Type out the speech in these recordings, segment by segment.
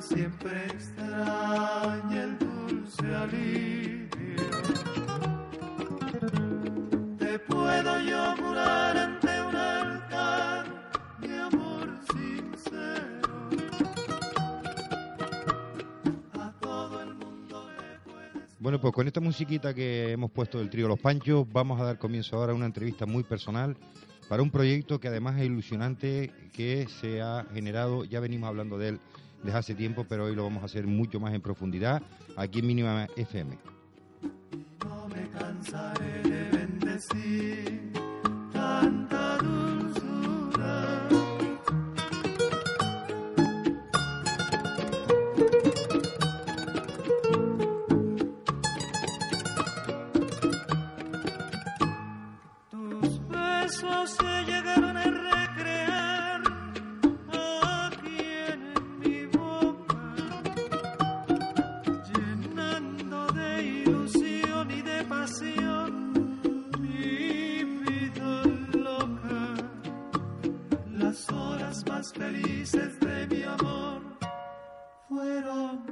siempre extraña el dulce alivio. Te puedo yo jurar ante un altar mi amor sincero. A todo el mundo le puedes Bueno, pues con esta musiquita que hemos puesto del trío Los Panchos, vamos a dar comienzo ahora a una entrevista muy personal para un proyecto que además es ilusionante, que se ha generado, ya venimos hablando de él desde hace tiempo, pero hoy lo vamos a hacer mucho más en profundidad aquí en Mínima FM.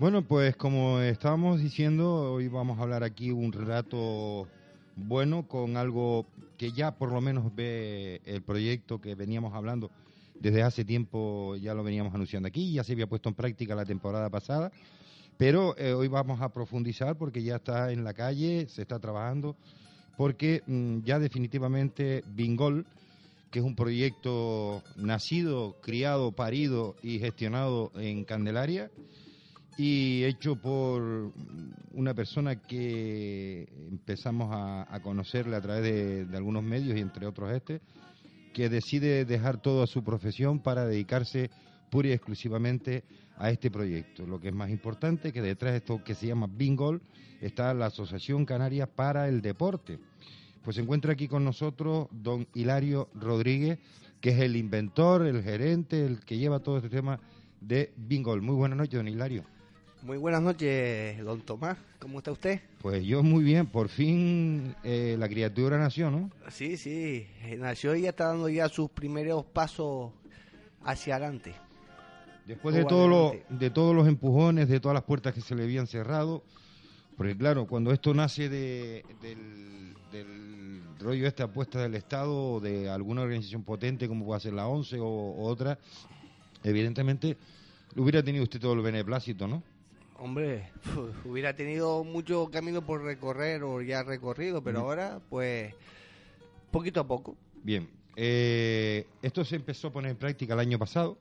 Bueno, pues como estábamos diciendo, hoy vamos a hablar aquí un rato bueno con algo que ya por lo menos ve el proyecto que veníamos hablando desde hace tiempo, ya lo veníamos anunciando aquí, ya se había puesto en práctica la temporada pasada, pero eh, hoy vamos a profundizar porque ya está en la calle, se está trabajando, porque mm, ya definitivamente Bingol, que es un proyecto nacido, criado, parido y gestionado en Candelaria, y hecho por una persona que empezamos a, a conocerle a través de, algunos medios y entre otros este, que decide dejar toda su profesión para dedicarse pura y exclusivamente a este proyecto. Lo que es más importante, que detrás de esto que se llama Bingol está la Asociación Canaria para el Deporte. Pues se encuentra aquí con nosotros don Hilario Rodríguez, que es el inventor, el gerente, el que lleva todo este tema de Bingol. Muy buenas noches, don Hilario. Muy buenas noches, don Tomás. ¿Cómo está usted? Pues yo muy bien, por fin eh, la criatura nació, ¿no? Sí, sí, eh, nació y ya está dando ya sus primeros pasos hacia adelante. Después de, todo lo- de todos los empujones, de todas las puertas que se le habían cerrado, porque claro, cuando esto nace de- del, del rollo esta apuesta del Estado o de alguna organización potente como puede ser la ONCE o, o otra, evidentemente hubiera tenido usted todo el beneplácito, ¿no? Hombre, hubiera tenido mucho camino por recorrer o ya recorrido, pero Mm. ahora, pues, poquito a poco. Bien, eh, esto se empezó a poner en práctica el año pasado,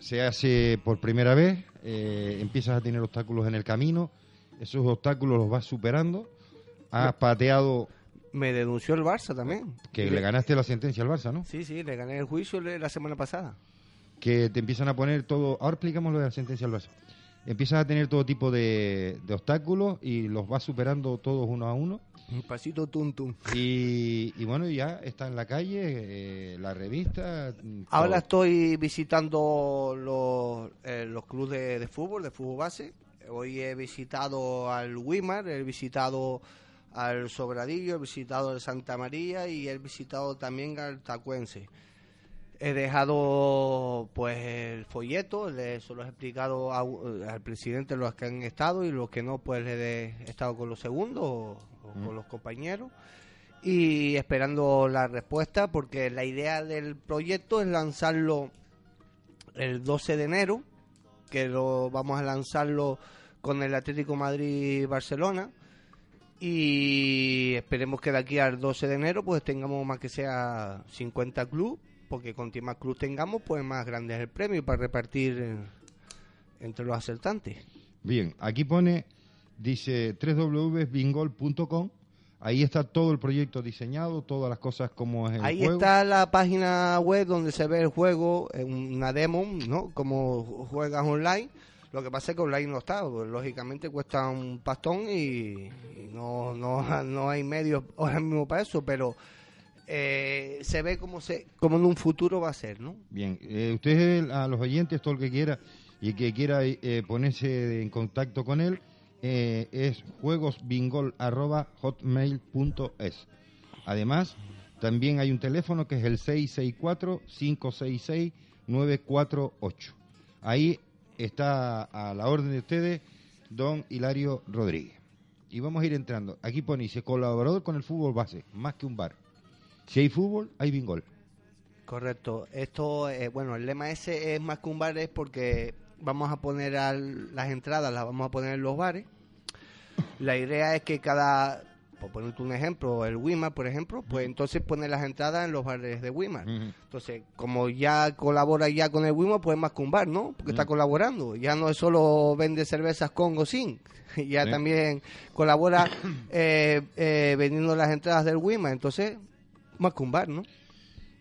se hace por primera vez, eh, empiezas a tener obstáculos en el camino, esos obstáculos los vas superando, has pateado Me denunció el Barça también. que le ganaste la sentencia al Barça, ¿no? Sí, sí, le gané el juicio la semana pasada. Que te empiezan a poner todo, ahora explicamos lo de la sentencia al Barça, empiezas a tener todo tipo de, de obstáculos y los vas superando todos uno a uno. Un pasito tum tum. Y, y bueno, ya está en la calle, eh, la revista. Ahora todo. estoy visitando los, eh, los clubes de, de fútbol, de fútbol base. Hoy he visitado al Wimar, he visitado al Sobradillo, he visitado al Santa María y he visitado también al Tacuense. He dejado pues el folleto, le, se lo he explicado a- al presidente los que han estado y los que no pues le he estado con los segundos o, o Mm. con los compañeros. Y esperando la respuesta porque la idea del proyecto es lanzarlo el 12 de enero, que lo vamos a lanzarlo con el Atlético Madrid Barcelona Y esperemos que de aquí al 12 de enero pues tengamos más que sea 50 clubes, porque cuanto más clubes tengamos, pues más grande es el premio para repartir eh, entre los acertantes. Bien, aquí pone, dice www.bingol.com. Ahí está todo el proyecto diseñado, todas las cosas como es el Ahí juego. está la página web donde se ve el juego, una demo, ¿no? Como juegas online. Lo que pasa es que online no está, pues, lógicamente cuesta un pastón y, y no, no, no hay medios ahora mismo para eso, pero eh, se ve como, se, como en un futuro va a ser, ¿no? Bien, eh, usted a los oyentes, todo el que quiera y que quiera eh, ponerse en contacto con él, eh, es juegosbingol.hotmail.es. Además, también hay un teléfono que es el 664-566-948. Ahí está a la orden de ustedes don Hilario Rodríguez. Y vamos a ir entrando. Aquí pone, dice, colaborador con el fútbol base, más que un bar. Si hay fútbol, hay bingol. Correcto. Esto, eh, bueno, el lema ese es más que un bar es porque vamos a poner al- las entradas, las vamos a poner en los bares. La idea es que cada, por ponerte un ejemplo, el Wimar, por ejemplo, pues entonces poner las entradas en los bares de Wimar. Entonces, como ya colabora ya con el Wimar, pues es más que un bar, ¿no? Porque está colaborando. Ya no es solo vende cervezas con o sin. Ya también colabora eh, eh, vendiendo las entradas del Wimar. Entonces, más que un bar, ¿no?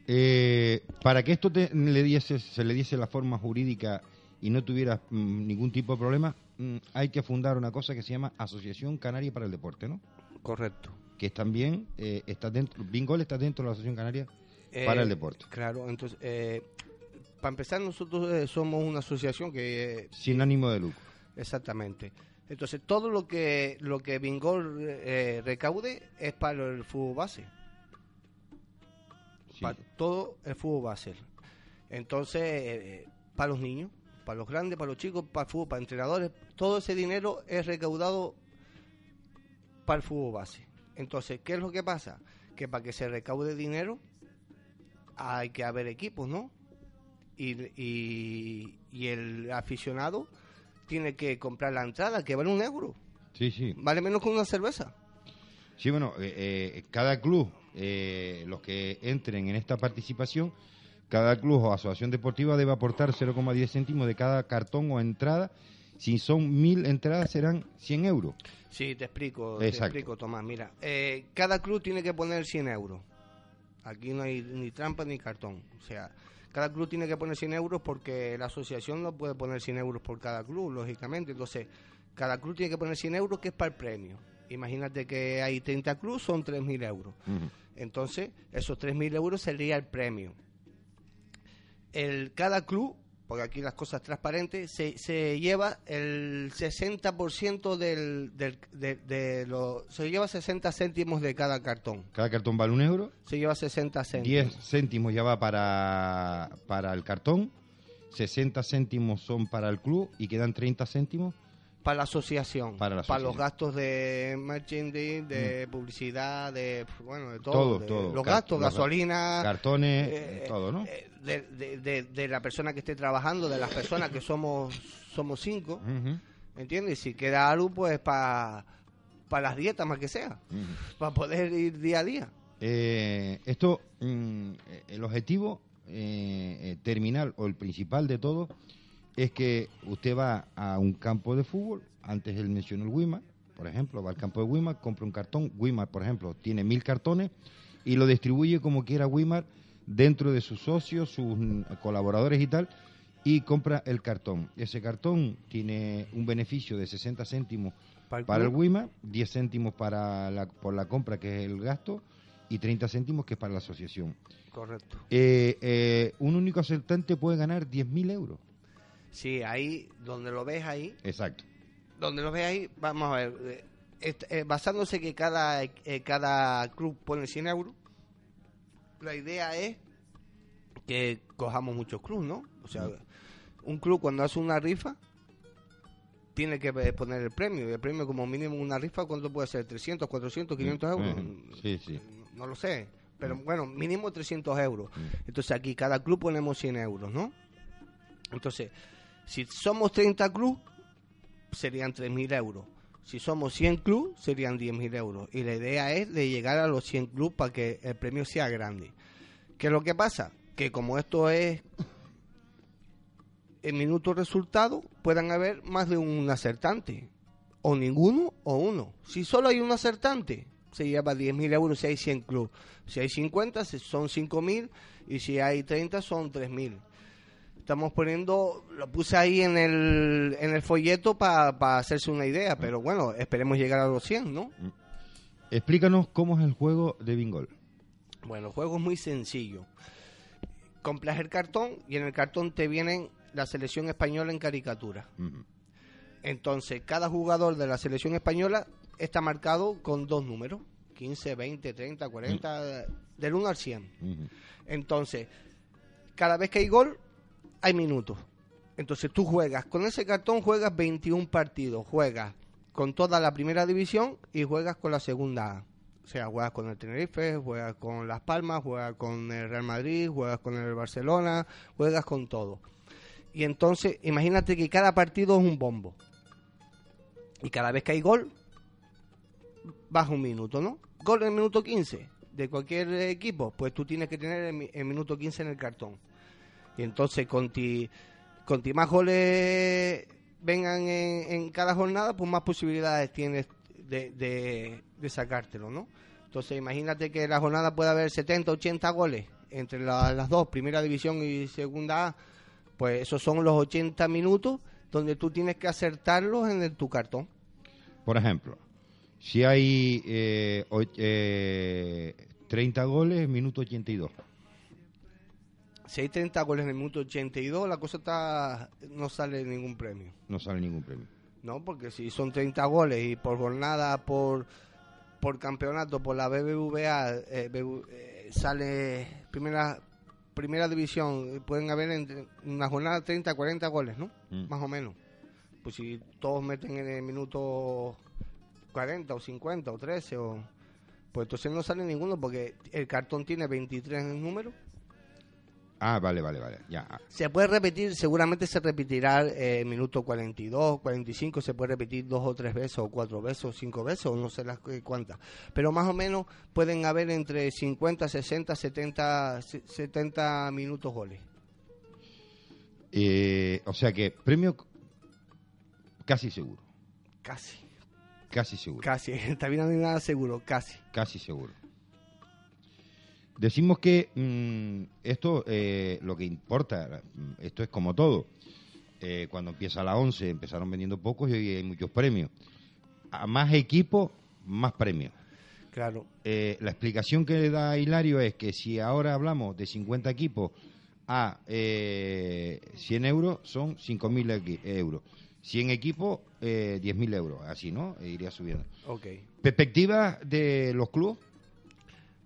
Eh, para que esto te- le diese, se le diese la forma jurídica y no tuviera mm, ningún tipo de problema, mm, hay que fundar una cosa que se llama Asociación Canaria para el Deporte, ¿no? Correcto. Que también eh, está dentro, Bingol está dentro de la Asociación Canaria Eh, para el deporte, Claro, entonces, eh, para empezar, nosotros eh, somos una asociación que... eh, sin ánimo de lucro. exactamente. Entonces, todo lo que lo que Bingol eh, recaude es para el fútbol base. Sí. Para todo el fútbol base. Entonces, eh, para los niños, para los grandes, para los chicos, para el fútbol, para entrenadores, todo ese dinero es recaudado para el fútbol base. Entonces, ¿qué es lo que pasa? Que para que se recaude dinero hay que haber equipos, ¿no? Y, y, y el aficionado tiene que comprar la entrada, que vale un euro. Sí, sí. Vale menos que una cerveza. Sí, bueno, eh, eh, cada club, eh, los que entren en esta participación, cada club o asociación deportiva debe aportar 0,10 céntimos de cada cartón o entrada. Si son mil entradas, serán 100 euros. Sí, te explico, te Exacto. explico, Tomás. Mira, eh, cada club tiene que poner 100 euros. Aquí no hay ni trampa ni cartón. O sea, cada club tiene que poner 100 euros porque la asociación no puede poner 100 euros por cada club, lógicamente. Entonces, cada club tiene que poner 100 euros que es para el premio. Imagínate que hay 30 clubes, son 3.000 euros. Entonces, esos 3.000 euros sería el premio. El, cada club, porque aquí las cosas transparentes, se, se lleva el 60% del, del, de, de lo, se lleva 60 céntimos de cada cartón. Cada cartón vale un euro. Se lleva 60 céntimos. 10 céntimos ya va para, para el cartón, 60 céntimos son para el club y quedan 30 céntimos. Para la asociación. Para la los gastos de merchandising, de publicidad, de, bueno, de todo. Todo, de- todo. Los gastos, gasolina. Cartones, eh, todo, ¿no? eh, de, de- de- de la persona que esté trabajando, de las personas que somos somos cinco, Ujú, ¿entiendes? Si queda algo, pues para las dietas más que sea, para poder ir día a día. Eh, esto, mm, eh, el objetivo eh, terminal o el principal de todo es que usted va a un campo de fútbol, antes él mencionó el Wimar, por ejemplo, va al campo de Wimar, compra un cartón, Wimar, por ejemplo, tiene mil cartones y lo distribuye como quiera Wimar dentro de sus socios, sus colaboradores y tal, y compra el cartón. Ese cartón tiene un beneficio de 60 céntimos Para el para el club. WIMA, 10 céntimos para la, por la compra, que es el gasto, y 30 céntimos, que es para la asociación. Correcto. Eh, eh, un único asaltante puede ganar 10.000 euros. Sí, ahí, donde lo ves ahí, Exacto. donde lo ves ahí, vamos a ver, eh, eh, basándose que cada, eh, cada club pone 100 euros, la idea es que cojamos muchos clubes, ¿no? O sea, un club cuando hace una rifa tiene que eh, poner el premio, y el premio como mínimo una rifa, ¿cuánto puede ser? ¿300, 400, 500 euros? Ujú. Sí, sí. No lo sé, pero bueno, mínimo 300 euros. Mm. Entonces aquí cada club ponemos 100 euros, ¿no? Entonces, si somos 30 clubes, serían 3.000 euros. Si somos 100 clubes, serían 10.000 euros. Y la idea es de llegar a los 100 clubes para que el premio sea grande. ¿Qué es lo que pasa? Que como esto es en minuto resultado, puedan haber más de un acertante. O ninguno o uno. Si solo hay un acertante, se lleva 10.000 euros si hay 100 clubes. Si hay 50, son 5.000. Y si hay 30, son 3.000 estamos poniendo, lo puse ahí en el, en el folleto para hacerse una idea, pero bueno, esperemos llegar a los 100, ¿no? Mm. Explícanos cómo es el juego de Bingol. Bueno, el juego es muy sencillo. Compras el cartón y en el cartón te vienen la selección española en caricatura. Entonces, cada jugador de la selección española está marcado con dos números, 15, 20, 30, 40, del 1 al 100. Entonces, cada vez que hay gol, hay minutos. Entonces tú juegas, con ese cartón juegas 21 partidos, juegas con toda la primera división y juegas con la segunda O sea, juegas con el Tenerife, juegas con Las Palmas, juegas con el Real Madrid, juegas con el Barcelona, juegas con todo. Y entonces, imagínate que cada partido es un bombo. Y cada vez que hay gol, baja un minuto, ¿no? Gol en el minuto 15 de cualquier equipo, pues tú tienes que tener el, el minuto 15 en el cartón. Y entonces, con ti, con ti más goles vengan en, cada jornada, pues más posibilidades tienes de, de, sacártelo, ¿no? Entonces, imagínate que en la jornada puede haber 70, 80 goles entre las dos, primera división y segunda A. Pues esos son los 80 minutos donde tú tienes que acertarlos en tu cartón. Por ejemplo, si hay eh, eh, 30 goles, minuto 82 si hay 30 goles en el minuto 82, la cosa está no sale ningún premio. No sale ningún premio. No, porque si son 30 goles y por jornada, por por campeonato, por la BBVA, eh, eh, sale primera primera división, pueden haber en una jornada 30, 40 goles, ¿no? Mm. Más o menos. Pues si todos meten en el minuto 40 o 50 o 13, o, pues entonces no sale ninguno porque el cartón tiene 23 en el número Ah, vale, vale, vale. Ya. Se puede repetir, seguramente se repetirá el minuto 42, 45, se puede repetir dos o tres veces, o cuatro veces, o cinco veces, o no sé las cuántas. Pero más o menos pueden haber entre 50, 60, 70, 70 minutos goles. Eh, o sea que premio casi seguro. Casi. Casi seguro. Casi, está bien nada seguro, casi. Casi seguro. Decimos que mm, esto, eh, lo que importa, mm, esto es como todo. Eh, cuando empieza la 11 empezaron vendiendo pocos y hoy hay muchos premios. A más equipo, más premios. Claro. Eh, la explicación que da Hilario es que si ahora hablamos de 50 equipos a 100 euros, son 5.000 euros. 100 equipos, 10.000 euros. Así, ¿no? E iría subiendo. Ok. ¿Perspectiva de los clubes?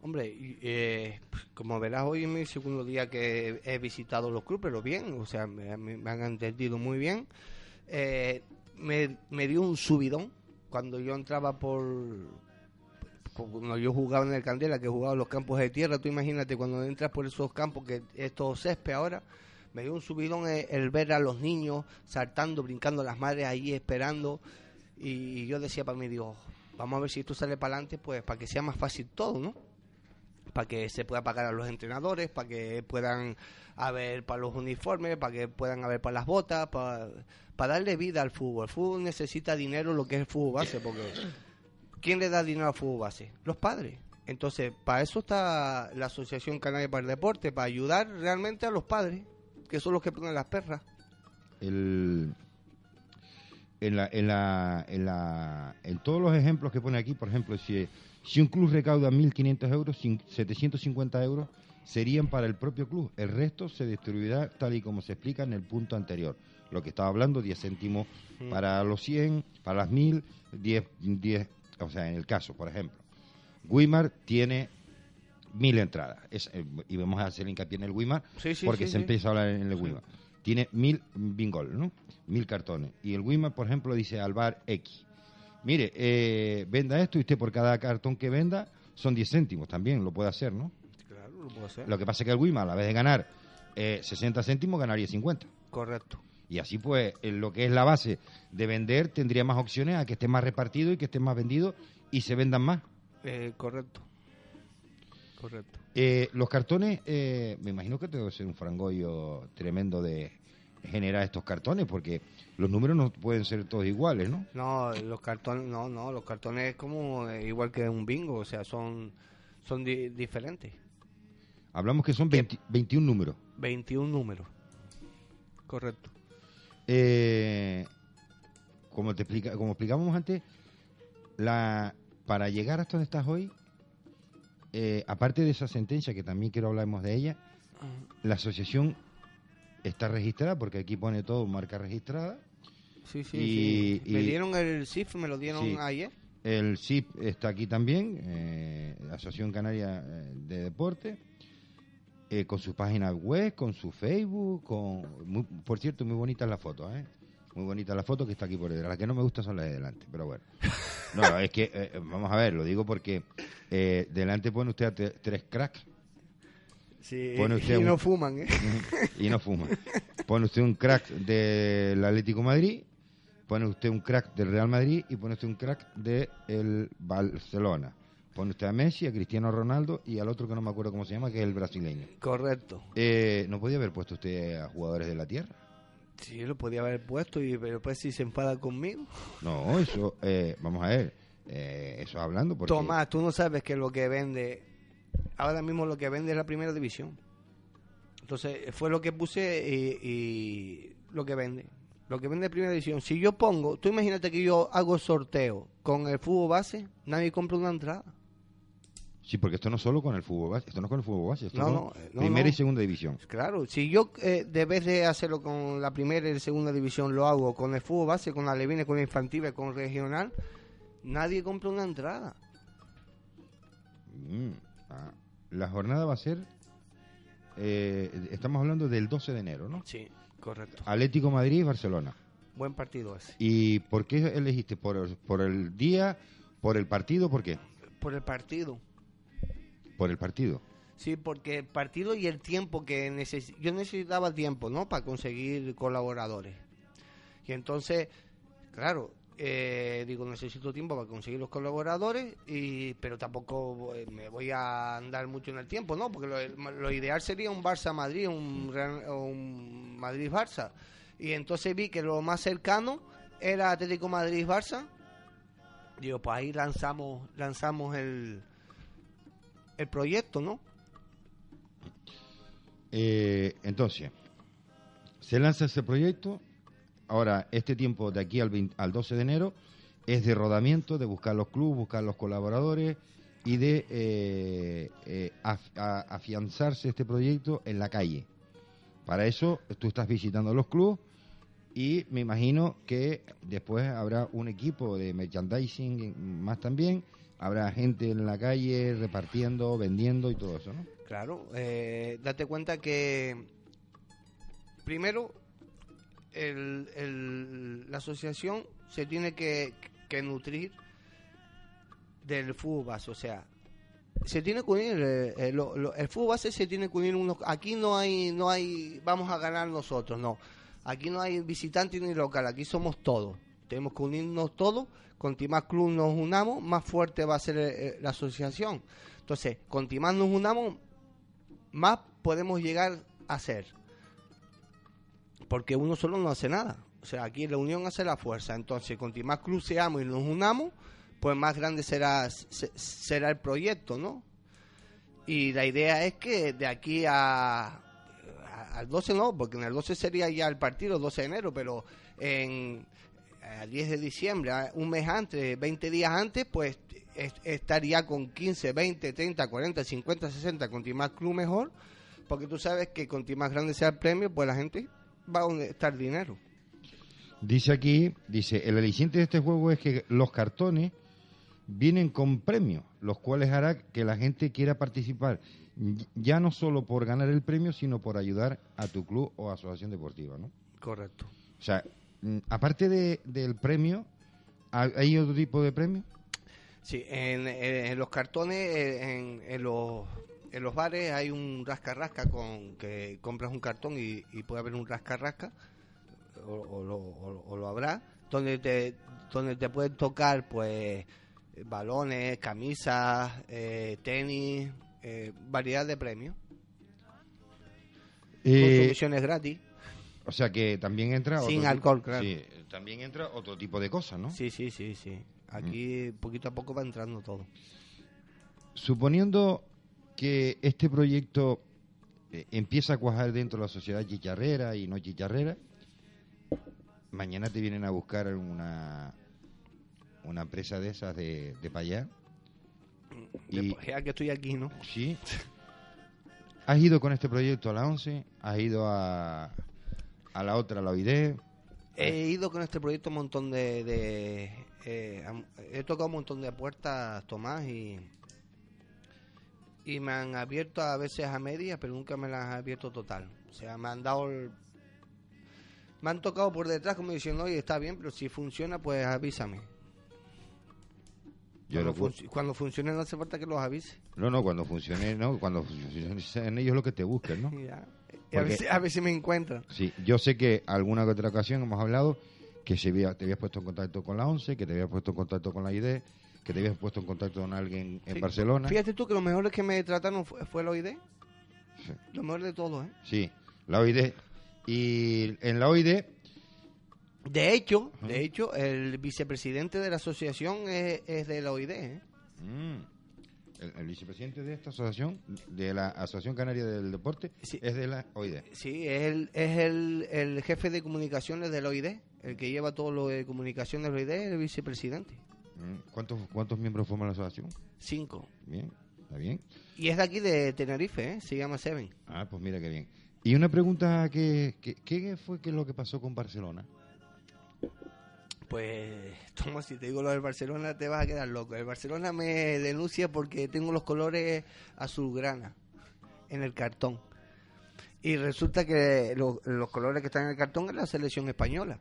Hombre, eh, como verás, hoy es mi segundo día que he visitado los clubes, pero bien, o sea, me, han entendido muy bien. Eh, me, dio un subidón cuando yo entraba por, cuando yo jugaba en el Candela, que jugaba en los campos de tierra, tú imagínate cuando entras por esos campos, que estos césped ahora, me dio un subidón el, ver a los niños saltando, brincando las madres ahí esperando, y yo decía para mí, Dios, vamos a ver si esto sale para adelante, pues para que sea más fácil todo, ¿no? Para que se pueda pagar a los entrenadores, para que puedan haber para los uniformes, para que puedan haber para las botas, para, darle vida al fútbol. El fútbol necesita dinero, lo que es el fútbol base, porque ¿quién le da dinero al fútbol base? Los padres. Entonces, para eso está la Asociación Canaria para el Deporte, para ayudar realmente a los padres, que son los que ponen las perras. El, en, la, en, la, en, la, en todos los ejemplos que pone aquí, por ejemplo, si si un club recauda 1.500 euros, 750 euros serían para el propio club. El resto se distribuirá tal y como se explica en el punto anterior. Lo que estaba hablando, 10 céntimos para los 100, para las 1.000, 10, 10, o sea, en el caso, por ejemplo. Wimar tiene mil entradas. Eh, y vamos a hacer hincapié en el Wimar porque se empieza a hablar en el Wimar. Tiene mil bingol, ¿no? Mil cartones. Y el Wimar, por ejemplo, dice al bar X mire, eh, venda esto y usted por cada cartón que venda son 10 céntimos también, lo puede hacer, ¿no? Claro, lo puede hacer. Lo que pasa es que el Wima, a la vez de ganar 60 eh, céntimos, ganaría 50. Correcto. Y así pues, en lo que es la base de vender, tendría más opciones a que esté más repartido y que esté más vendido y se vendan más. Eh, correcto. Correcto. Eh, los cartones, eh, me imagino que debe ser un frangollo tremendo de generar estos cartones, porque los números no pueden ser todos iguales, ¿no? No, los cartones, no, no, los cartones es como eh, igual que un bingo, o sea, son, son di- diferentes. Hablamos que son 20 21 números. 21 números. Correcto. Eh, como te explica, como explicábamos antes, la para llegar hasta donde estás hoy, eh, aparte de esa sentencia que también quiero hablarnos de ella, la asociación está registrada porque aquí pone todo marca registrada. Sí, sí, Y- sí. Me y- dieron el CIF, me lo dieron Sí. ayer. El SIP está aquí también, eh, Asociación Canaria eh, de Deporte, eh, con su página web, con su Facebook, con muy- por cierto, muy bonitas las fotos, ¿eh? Muy bonita la foto que está aquí por detrás. Las que no me gustan son las de delante, pero bueno. No, es que, eh, vamos a ver, lo digo porque delante pone usted a tres cracks Sí, Pone usted y un- no fuman, ¿eh? y no fuma. Pone usted un crack del Atlético de Madrid, pone usted un crack del Real Madrid y pone usted un crack del Barcelona. Pone usted a Messi, a Cristiano Ronaldo y al otro que no me acuerdo cómo se llama, que es el brasileño. Correcto. Eh, ¿No podía haber puesto usted a jugadores de la tierra? Sí, lo podía haber puesto, y pero después si se enfada conmigo. No, eso, eh, vamos a ver, eh, eso hablando porque... Tomás, tú no sabes que lo que vende, ahora mismo lo que vende es la primera división. Entonces, fue lo que puse y, y lo que vende. Lo que vende primera división. Si yo pongo, tú imagínate que yo hago sorteo con el fútbol base, nadie compra una entrada. Sí, porque esto no solo con el fútbol base, esto no es con el fútbol base, esto No, es no, eh, no, primera y segunda división. Claro, si yo eh, de vez de hacerlo con la primera y la segunda división lo hago con el fútbol base, con la levina, con la infantil, con el regional, nadie compra una entrada. Mm, ah. La jornada va a ser, eh, estamos hablando del 12 de enero, ¿no? Sí, correcto. Atlético Madrid y Barcelona. Buen partido ese. ¿Y por qué elegiste? ¿Por, por el día, por el partido? ¿Por qué? Por el partido. Por el partido. Sí, porque el partido y el tiempo que neces yo necesitaba tiempo, ¿no? Para conseguir colaboradores. Y entonces, claro, eh, digo, necesito tiempo para conseguir los colaboradores, y pero tampoco eh, me voy a andar mucho en el tiempo, ¿no? Porque lo, lo ideal sería un Barça-Madrid, un, un Madrid-Barça. Y entonces vi que lo más cercano era Atlético Madrid-Barça. Digo, pues ahí lanzamos, lanzamos el, el proyecto, ¿no? Eh, entonces, se lanza ese proyecto. Ahora, este tiempo de aquí al, 20 al 12 de enero es de rodamiento, de buscar los clubes, buscar los colaboradores y de eh, eh, afianzarse este proyecto en la calle. Para eso, tú estás visitando los clubes y me imagino que después habrá un equipo de merchandising más también. Habrá gente en la calle repartiendo, vendiendo y todo eso, ¿no? Claro, eh, date cuenta que primero el- la asociación se tiene que, nutrir del fútbol base, o sea, se tiene que unir eh, eh, el fútbol base se tiene que unir unos aquí no hay no hay vamos a ganar nosotros no. Aquí no hay visitante ni local aquí somos todos. Tenemos que unirnos todos cuanto más club nos unamos más fuerte va a ser eh, la asociación. Entonces cuanto más nos unamos más podemos llegar a ser porque uno solo no hace nada. O sea aquí la unión hace la fuerza. Entonces cuanto más club seamos y nos unamos pues más grande será se- será el proyecto, ¿no? Y la idea es que de aquí a, al 12 no, porque en el 12 sería ya el partido, 12 de enero, pero en a 10 de diciembre, a- un mes antes, 20 días antes, pues es- estaría con 15, 20, 30, 40, 50, 60, con más club mejor, porque tú sabes que con más grande sea el premio, pues la gente va a estar dinero. Dice aquí, dice, el aliciente de este juego es que los cartones vienen con premios, los cuales hará que la gente quiera participar, ya no solo por ganar el premio, sino por ayudar a tu club o asociación deportiva, ¿no? Correcto. O sea, mm, aparte de, del premio, ¿ha- ¿hay otro tipo de premio? Sí, en, en- en los cartones, eh, en, en los, en los bares hay un rasca-rasca con que compras un cartón y, y puede haber un rasca-rasca o, lo, o lo habrá, donde te, donde te pueden tocar pues balones, camisas, eh, tenis, eh, variedad de premios. Eh, Consumiciones gratis. o sea que también entra... otro Sin tipo- alcohol, claro. Sí, también entra otro tipo de cosas, ¿no? Sí, sí, sí, sí. Aquí Mm. poquito a poco va entrando todo. Suponiendo que este proyecto eh, empieza a cuajar dentro de la sociedad chicharrera y no chicharrera, mañana te vienen a buscar una, una empresa de esas de, de para allá. Y- ya que estoy aquí, ¿no? Sí. ¿Has ido con este proyecto a la 11? ¿Has ido a, a la otra, a la OID? He ido con este proyecto un montón de... de, eh, he tocado un montón de puertas, Tomás, y... Y me han abierto a veces a medias, pero nunca me las han abierto total. O sea, me han dado... el- me han tocado por detrás como diciendo, oye, está bien, pero si funciona, pues avísame. Yo cuando, cuando funcione no hace falta que los avise. No, no, cuando funcione, ¿no? Cuando funcionen ellos lo que te busquen, ¿no? Ya. A, si, a ver si me encuentran. Sí, yo sé que alguna que otra ocasión hemos hablado que se había- te habías puesto en contacto con la 11, que te habías puesto en contacto con la ID, que te habías puesto en contacto con alguien en Sí. Barcelona. Fíjate tú que lo mejor que me trataron fue, fue el OID. Sí. Lo mejor de todo, ¿eh? Sí, la OID. Y en la OID, De hecho, Ajá. de hecho, el vicepresidente de la asociación es, es de la OID, ¿eh? mm, el, el vicepresidente de esta asociación, de la Asociación Canaria del Deporte, Sí. es de la OID. Sí, es el, es el, el jefe de comunicaciones de la OID. El que lleva todo lo de comunicaciones de la OID es el vicepresidente. Mm, ¿Cuántos, ¿Cuántos miembros forman la asociación? Cinco. Bien, está bien. Y es de aquí de Tenerife, ¿eh? Se llama Seven. Ah, pues mira qué bien. Y una pregunta que, que- ¿qué fue que lo que pasó con Barcelona? Pues, Tomo, si te digo lo del Barcelona, te vas a quedar loco. El Barcelona me denuncia porque tengo los colores azulgrana en el cartón. Y resulta que lo- los colores que están en el cartón es la selección española.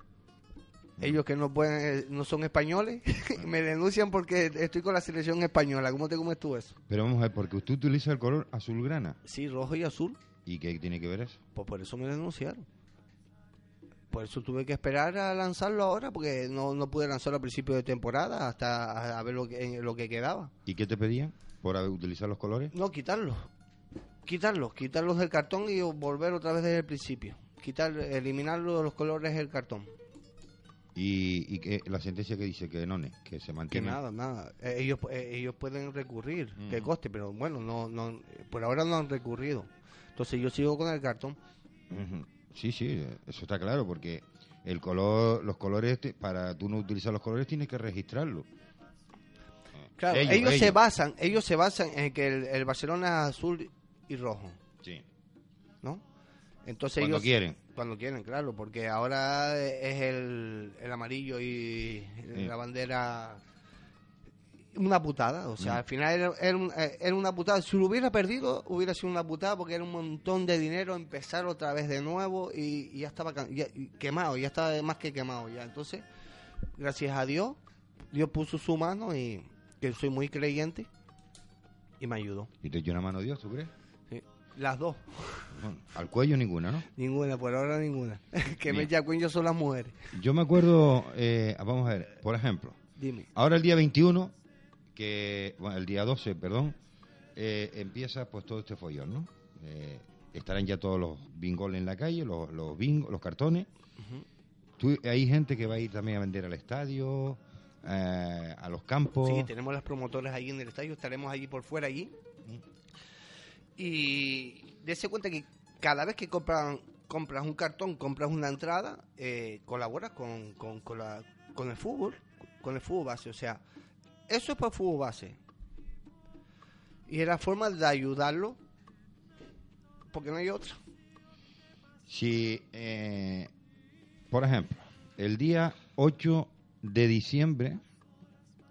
Ellos que no pueden, no son españoles, me denuncian porque estoy con la selección española. ¿Cómo te comes tú eso? Pero vamos a ver, porque usted utiliza el color azulgrana. Sí, rojo y azul. ¿Y qué tiene que ver eso? Pues por eso me denunciaron. Por eso tuve que esperar a lanzarlo ahora, porque no, no pude lanzarlo a principio de temporada hasta a, ver lo que, lo que quedaba. ¿Y qué te pedían por utilizar los colores? No, quitarlos. Quitarlos, quitarlos del cartón y volver otra vez desde el principio. Quitar, eliminarlo de los colores del cartón. Y, y que la sentencia que dice que no, que se Que mantiene. nada, nada. Eh, ellos, eh, ellos pueden recurrir, que coste, pero bueno, no, no, por ahora no han recurrido. Entonces yo sigo con el cartón. Ujú. Sí, sí, eso está claro, porque el color, los colores, para tú no utilizar los colores tienes que registrarlo. Claro, Ellos, ellos, se basan, ellos se basan en que el, el Barcelona es azul y rojo, Sí. ¿no? Entonces Cuando ellos quieren. Cuando quieren, claro, porque ahora es el, el amarillo y Sí. la bandera una putada, o sea, Mm. al final era, era un- eh, era una putada. Si lo hubiera perdido, hubiera sido una putada porque era un montón de dinero empezar otra vez de nuevo y, y ya estaba ya- quemado, ya estaba más que quemado ya. Entonces, gracias a Dios, Dios puso su mano y que soy muy creyente y me ayudó. Y te echó una mano Dios, ¿tú crees? Sí. Las dos, Bueno, al cuello ninguna, ¿no? ninguna, por ahora ninguna. que me echa cuello son las mujeres. Yo me acuerdo, eh, vamos a ver, por ejemplo, Dime. ahora el día 21, que, bueno, el día 12, perdón, eh, empieza pues todo este follón, ¿no? Eh, estarán ya todos los bingoles en la calle, los, los bingos, los cartones. Tú- hay gente que va a ir también a vender al estadio, eh, a los campos. Sí, tenemos las promotoras allí en el estadio, estaremos allí por fuera allí. Y dése cuenta que cada vez que compran, compras un cartón, compras una entrada, eh, colaboras con, con, con, la- con el fútbol, con el fútbol base. O sea, eso es para el fútbol base. Y es la forma de ayudarlo, porque no hay otra. Si, eh, por ejemplo, el día 8 de diciembre,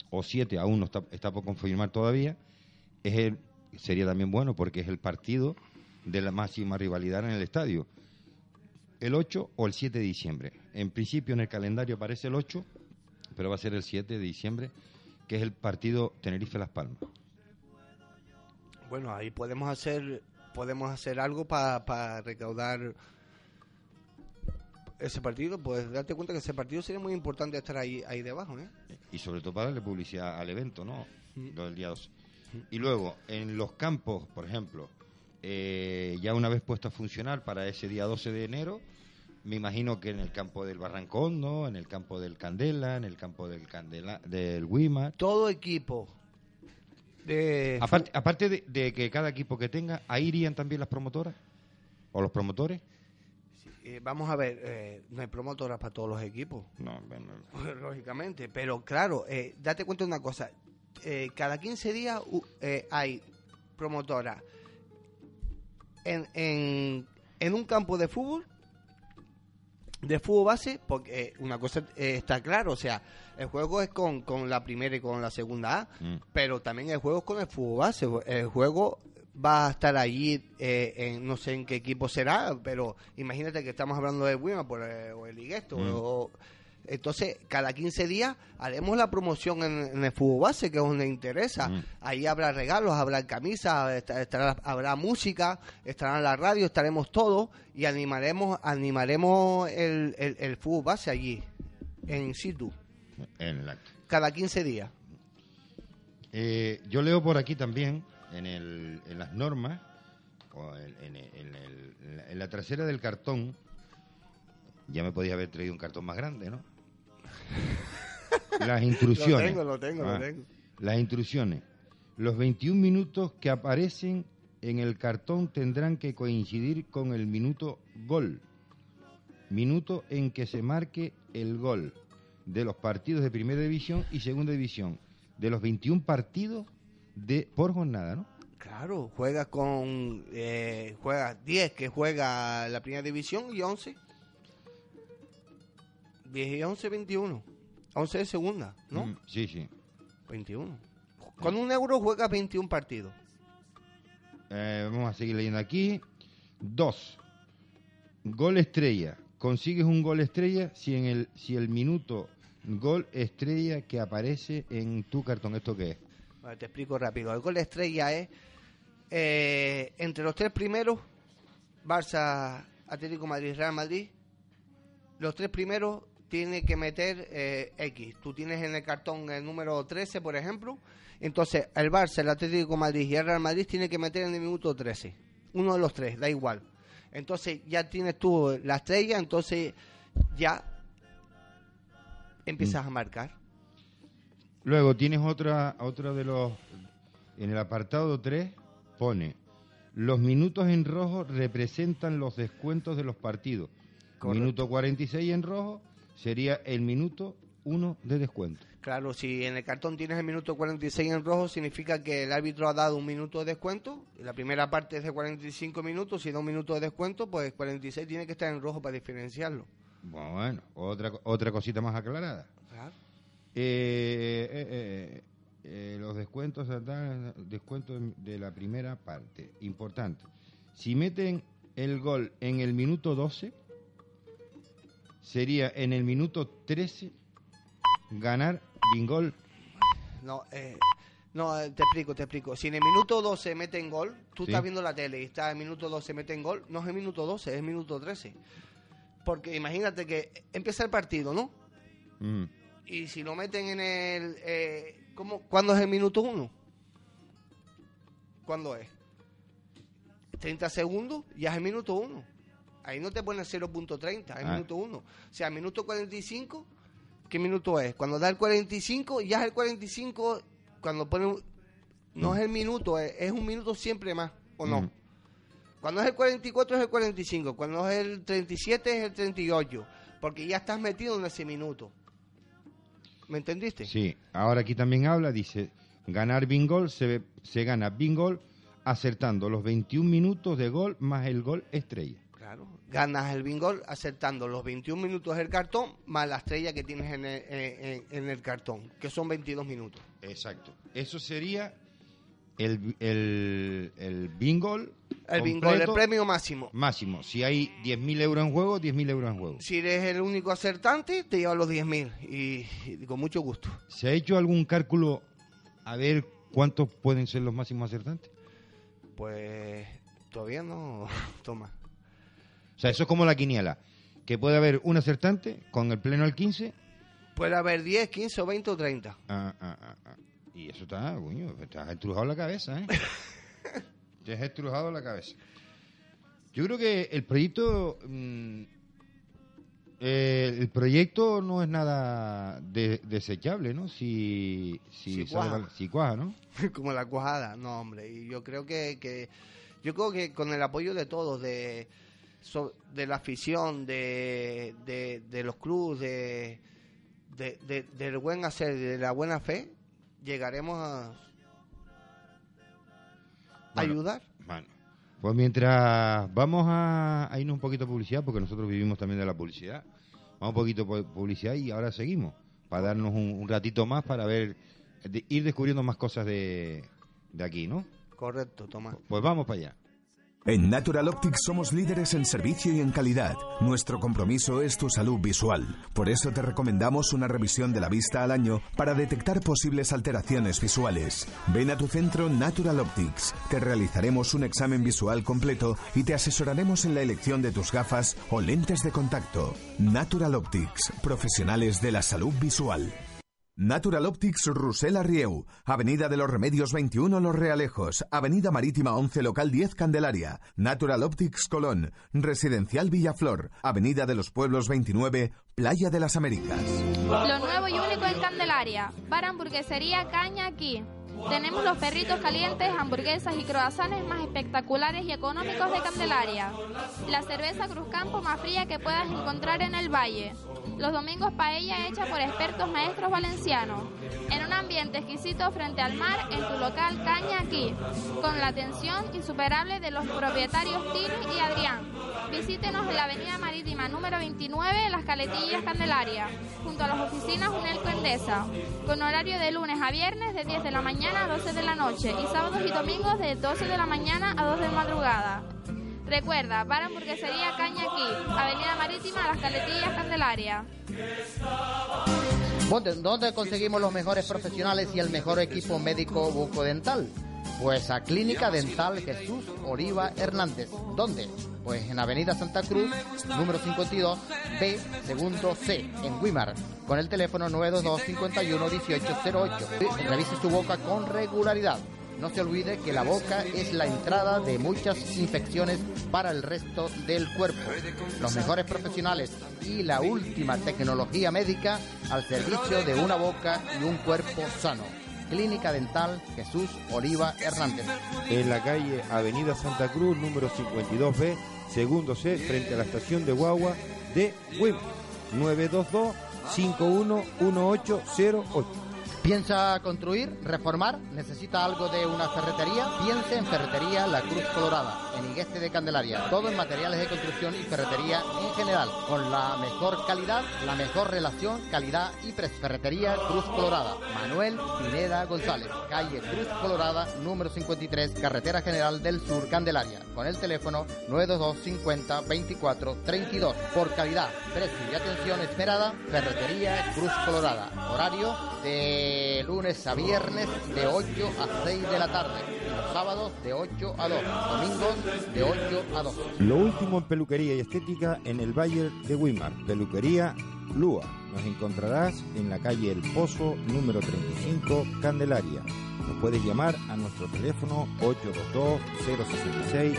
o 7, aún no está, está por confirmar todavía, es el, sería también bueno porque es el partido de la máxima rivalidad en el estadio. El 8 o el 7 de diciembre. En principio en el calendario aparece el 8, pero va a ser el 7 de diciembre, que es el partido Tenerife-Las Palmas. Bueno, ahí podemos hacer podemos hacer algo para recaudar ese partido, pues date cuenta que ese partido sería muy importante estar ahí, ahí debajo, ¿eh? Y sobre todo para darle publicidad al evento, ¿no? Mm. Lo del día 12. Y luego, en los campos, por ejemplo, eh, ya una vez puesto a funcionar para ese día 12 de enero, me imagino que en el campo del Barrancón, ¿no? En el campo del Candela, en el campo del Candela, del Wimar. Todo equipo de Aparte, aparte de, de que cada equipo que tenga, ¿ahí irían también las promotoras? ¿O los promotores? Eh, vamos a ver, eh, no hay promotoras para todos los equipos, No, bueno, lógicamente, pero claro, eh, date cuenta de una cosa, eh, cada 15 días eh, hay promotoras en, en, en un campo de fútbol, de fútbol base, porque eh, una cosa eh, está claro, o sea, el juego es con, con la primera y con la segunda A, Mm. pero también el juego es con el fútbol base. El juego va a estar allí, eh, en, no sé en qué equipo será, pero imagínate que estamos hablando de Wima por, eh, o el Liguesto. Mm. o- entonces, cada 15 días haremos la promoción en, en el fútbol base, que es donde interesa. Mm. Ahí habrá regalos, habrá camisas, esta- estará- habrá música, estará en la radio, estaremos todos y animaremos animaremos el, el, el fútbol base allí, en situ, en acto. cada 15 días. Eh, yo leo por aquí también, en, el, en las normas, o en, en el- en el- en la, en la trasera del cartón, ya me podía haber traído un cartón más grande, ¿no? Las instrucciones. Lo tengo, lo tengo, Ah, lo tengo. Las instrucciones. Los 21 minutos que aparecen en el cartón tendrán que coincidir con el minuto gol. Minuto en que se marque el gol de los partidos de primera división y segunda división. De los 21 partidos de por jornada, ¿no? Claro, juega con eh, juega 10 que juega la primera división y 11. 10 y 11, 21. 11 de segunda, ¿no? Mm, sí, sí. 21. Con un euro juega 21 partidos. Eh, vamos a seguir leyendo aquí. Dos. Gol estrella. Consigues un gol estrella si en el si el minuto gol estrella que aparece en tu cartón. ¿Esto qué es? Vale, te explico rápido. El gol estrella es eh, entre los tres primeros, Barça, Atlético Madrid, Real Madrid. Los tres primeros tienen que meter eh, X. Tú tienes en el cartón el número 13, por ejemplo. Entonces, el Barça, el Atlético de Madrid y el Real Madrid tienen que meter en el minuto 13. Uno de los tres, da igual. Entonces, ya tienes tú la estrella, entonces ya empiezas a marcar. Luego tienes otra, otra de los... En el apartado 3 pone, los minutos en rojo representan los descuentos de los partidos. Correcto. Minuto 46 en rojo sería el minuto 1 de descuento. Claro, si en el cartón tienes el minuto 46 en rojo, significa que el árbitro ha dado un minuto de descuento. La primera parte es de 45 minutos. Si da un minuto de descuento, pues 46 tiene que estar en rojo para diferenciarlo. Bueno, otra, otra cosita más aclarada. Claro. Eh, eh, eh, eh, los descuentos de la primera parte. Importante. Si meten el gol en el minuto 12, sería en el minuto 13 ganar Bingol. No, eh, no, eh, te explico, te explico. Si en el minuto 12 meten gol, tú Sí. estás viendo la tele y está en el minuto 12 meten gol, no es el minuto 12, es el minuto 13. Porque imagínate que empieza el partido, ¿no? Mm, Y si lo meten en el... Eh, ¿cómo, ¿Cuándo es el minuto 1? ¿Cuándo es? 30 segundos, ya es el minuto 1. Ahí no te pones 0.30, es Ah. minuto 1. O sea, minuto 45, ¿qué minuto es? Cuando da el 45, ya es el 45, cuando pone... un- No Mm. es el minuto, es, es un minuto siempre más, ¿o no? Mm. Cuando es el 44 es el 45, cuando es el 37 es el 38, porque ya estás metido en ese minuto. ¿Me entendiste? Sí, ahora aquí también habla, dice, ganar Bingol se, se gana Bingol acertando los 21 minutos de gol más el gol estrella. Claro. Ganas el bingo acertando los 21 minutos del cartón más la estrella que tienes en el, en- en el cartón, que son 22 minutos. Exacto. Eso sería el, el, el Bingol El bingo, el premio máximo. máximo. Si hay 10.000 euros en juego, 10.000 euros en juego. Si eres el único acertante, te llevas los 10.000 y, y con mucho gusto. ¿Se ha hecho algún cálculo a ver cuántos pueden ser los máximos acertantes? Pues todavía no toma. O sea, eso es como la quiniela. que puede haber un acertante con el pleno al 15. Puede haber 10, 15 o 20 o 30. Ah, ah, ah, ah. Y eso está, coño, te has estrujado la cabeza, ¿eh? te has estrujado la cabeza. Yo creo que el proyecto... mm, eh, el proyecto no es nada de- desechable, ¿no? Si, si, Si sale cuaja. si cuaja, ¿no? como la cuajada, no hombre, y yo creo que, que yo creo que con el apoyo de todos, de so- de la afición, de, de, de los clubes, de, de, de- del buen hacer, de la buena fe, llegaremos a Bueno. ayudar. Bueno, pues mientras vamos a, a irnos un poquito a publicidad, porque nosotros vivimos también de la publicidad, vamos un poquito por publicidad y ahora seguimos, para darnos un, un ratito más para ver, de- ir descubriendo más cosas de, de aquí, ¿no? Correcto, Tomás. Pues vamos para allá. En Natural Optics somos líderes en servicio y en calidad. Nuestro compromiso es tu salud visual. Por eso te recomendamos una revisión de la vista al año para detectar posibles alteraciones visuales. Ven a tu centro Natural Optics. Te realizaremos un examen visual completo y te asesoraremos en la elección de tus gafas o lentes de contacto. Natural Optics, profesionales de la salud visual. Natural Optics Rusela Rieu, Avenida de los Remedios 21 Los Realejos, Avenida Marítima 11 Local 10 Candelaria, Natural Optics Colón, Residencial Villaflor, Avenida de los Pueblos 29, Playa de las Américas. Lo nuevo y único en Candelaria. Para hamburguesería Caña aquí. Tenemos los perritos calientes, hamburguesas y croissants más espectaculares y económicos de Candelaria. La cerveza Cruzcampo más fría que puedas encontrar en el valle. Los domingos paella hecha por expertos maestros valencianos. En un ambiente exquisito frente al mar en tu local Caña aquí. Con la atención insuperable de los propietarios Tini y Adrián. Visítenos en la avenida marítima número 29, Las Caletillas, Candelaria, junto a las oficinas Unelco Endesa, con horario de lunes a viernes de 10 de la mañana a 12 de la noche y sábados y domingos de 12 de la mañana a 2 de madrugada. Recuerda, para hamburguesería Caña aquí, avenida marítima, Las Caletillas, Candelaria. ¿Dónde, conseguimos los mejores profesionales y el mejor equipo médico bucodental? Pues a Clínica Dental Jesús Oliva Hernández. ¿Dónde? Pues en Avenida Santa Cruz, número 52, B, segundo C, en Wimar, con el teléfono 922 51 1808. Revise su boca con regularidad. No se olvide que la boca es la entrada de muchas infecciones para el resto del cuerpo. Los mejores profesionales y la última tecnología médica al servicio de una boca y un cuerpo sano. Clínica Dental Jesús Oliva Hernández. en la calle Avenida Santa Cruz, número 52B, segundo C, frente a la estación de Guagua de WIM. 922-511808. ¿Piensa construir, reformar? ¿Necesita algo de una ferretería? Piense en Ferretería La Cruz Colorada, en Igueste de Candelaria. Todo en materiales de construcción y ferretería en general, con la mejor calidad, la mejor relación, calidad y precio. Ferretería Cruz Colorada, Manuel Pineda González, calle Cruz Colorada, número 53, Carretera General del Sur, Candelaria, con el teléfono 922 50 24 32. Por calidad, precio y atención esperada, Ferretería Cruz Colorada. Horario de lunes a viernes de 8 a 6 de la tarde. Y los sábados de 8 a 2. Domingos de 8 a 2. Lo último en peluquería y estética en el Valle de Wimar. Peluquería Lua. Nos encontrarás en la calle El Pozo, número 35, Candelaria. Nos puedes llamar a nuestro teléfono 822-066-500.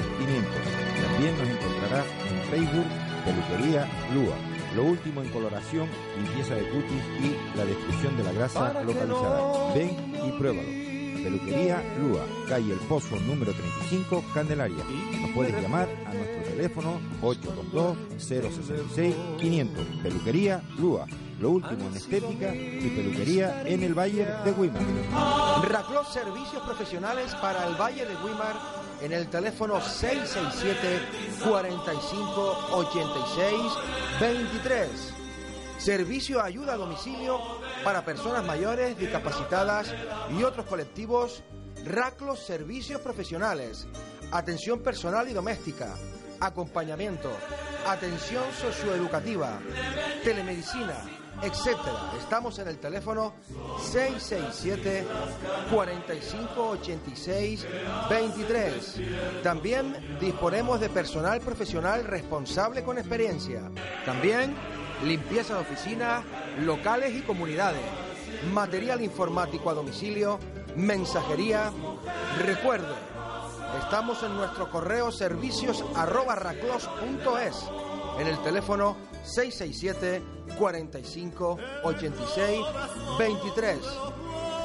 También nos encontrarás en Facebook Peluquería Lua. Lo último en coloración, limpieza de cutis y la destrucción de la grasa localizada. Ven y pruébalo. Peluquería Lua, calle El Pozo número 35, Candelaria. Nos puedes llamar a nuestro teléfono 822-066-500. Peluquería Lua, lo último en estética y peluquería en el Valle de Wimar. Raclos Servicios Profesionales para el Valle de Wimar en el teléfono 667 45 86 23. Servicio ayuda a domicilio para personas mayores, discapacitadas y otros colectivos. Raclos Servicios Profesionales. Atención personal y doméstica. Acompañamiento. Atención socioeducativa. Telemedicina. etc. Estamos en el teléfono 667 4586 23. También disponemos de personal profesional responsable con experiencia. También limpieza de oficinas, locales y comunidades, material informático a domicilio, mensajería. Recuerde, estamos en nuestro correo servicios arroba raclos.es, en el teléfono 667 45 86 23.